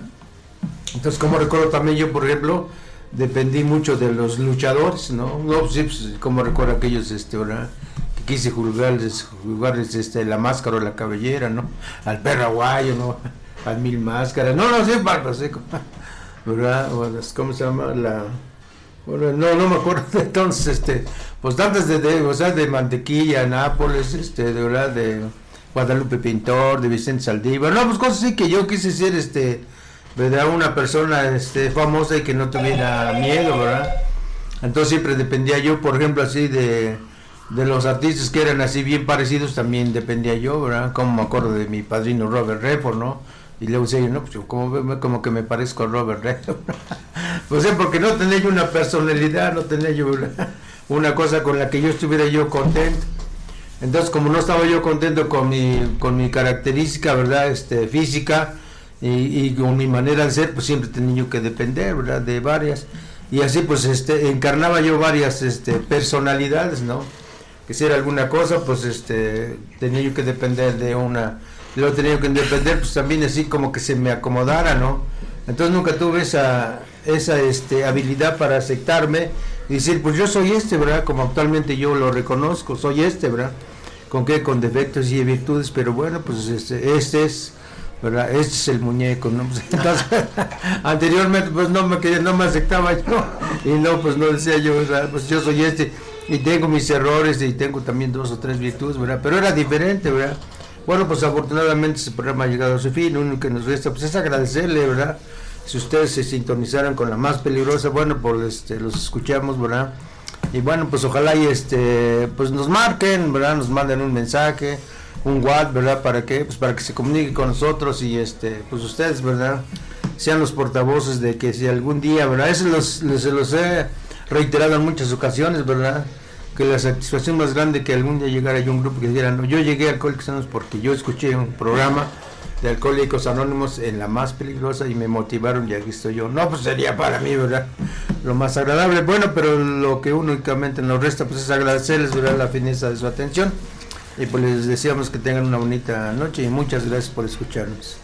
[SPEAKER 3] Entonces, como recuerdo también yo, por ejemplo, dependí mucho de los luchadores, ¿no? No, sí, pues, como recuerdo aquellos, este, ¿verdad? Que quise jugarles, jugarles este, la máscara o la cabellera, ¿no? Al perro aguayo, ¿no? Al mil máscaras, no, no sé, no sé, ¿verdad? ¿Cómo se llama? La... No, no me acuerdo entonces, este, pues tantas de, de, o de mantequilla, Nápoles, este, de verdad, de Guadalupe Pintor, de Vicente Saldívar, no, pues cosas así que yo quise ser, este, ¿verdad? Una persona, este, famosa y que no tuviera miedo, ¿verdad? Entonces siempre dependía yo, por ejemplo, así de, de los artistas que eran así bien parecidos, también dependía yo, ¿verdad? Como me acuerdo de mi padrino Robert Redford, ¿no? Y luego decía yo, no, pues yo como, como que me parezco a Robert Redford. pues sí, porque no tenía yo una personalidad, no tenía yo una cosa con la que yo estuviera yo contento. Entonces, como no estaba yo contento con mi, con mi característica, ¿verdad? Este, física y, con mi manera de ser, pues siempre tenía yo que depender, ¿verdad? De varias. Y así, pues, este, encarnaba yo varias este, personalidades, ¿no? Que si era alguna cosa, pues, este, tenía yo que depender de una. Luego tenía que depender, pues, también así como que se me acomodara, ¿no? Entonces nunca tuve esa, esa este, habilidad para aceptarme y decir, pues yo soy este, ¿verdad? Como actualmente yo lo reconozco, soy este, ¿verdad? con qué, con defectos y virtudes, pero bueno, pues este, este es, ¿verdad? Este es el muñeco, ¿no? Pues, entonces, anteriormente pues no me no me aceptaba yo, y no, pues no decía yo, ¿verdad? pues yo soy este, y tengo mis errores, y tengo también dos o tres virtudes, ¿verdad? Pero era diferente, ¿verdad? Bueno, pues afortunadamente este programa ha llegado a su fin, lo único que nos resta pues es agradecerle, ¿verdad? Si ustedes se sintonizaran con la más peligrosa, bueno, pues este, los escuchamos, ¿verdad? Y bueno, pues ojalá y este, pues nos marquen, ¿verdad? Nos manden un mensaje, un WhatsApp, ¿verdad? ¿Para qué? Pues para que se comunique con nosotros y este, pues ustedes, ¿verdad? Sean los portavoces de que si algún día, ¿verdad? Eso los, se los he reiterado en muchas ocasiones, ¿verdad? Que la satisfacción más grande que algún día llegara yo un grupo que dijera, no, yo llegué a Alcohólicos Anónimos porque yo escuché un programa de Alcohólicos Anónimos en la más peligrosa y me motivaron y aquí estoy yo. No, pues sería para mí, ¿verdad? Lo más agradable. Bueno, pero lo que únicamente nos resta pues es agradecerles, ¿verdad? La fineza de su atención y pues les deseamos que tengan una bonita noche y muchas gracias por escucharnos.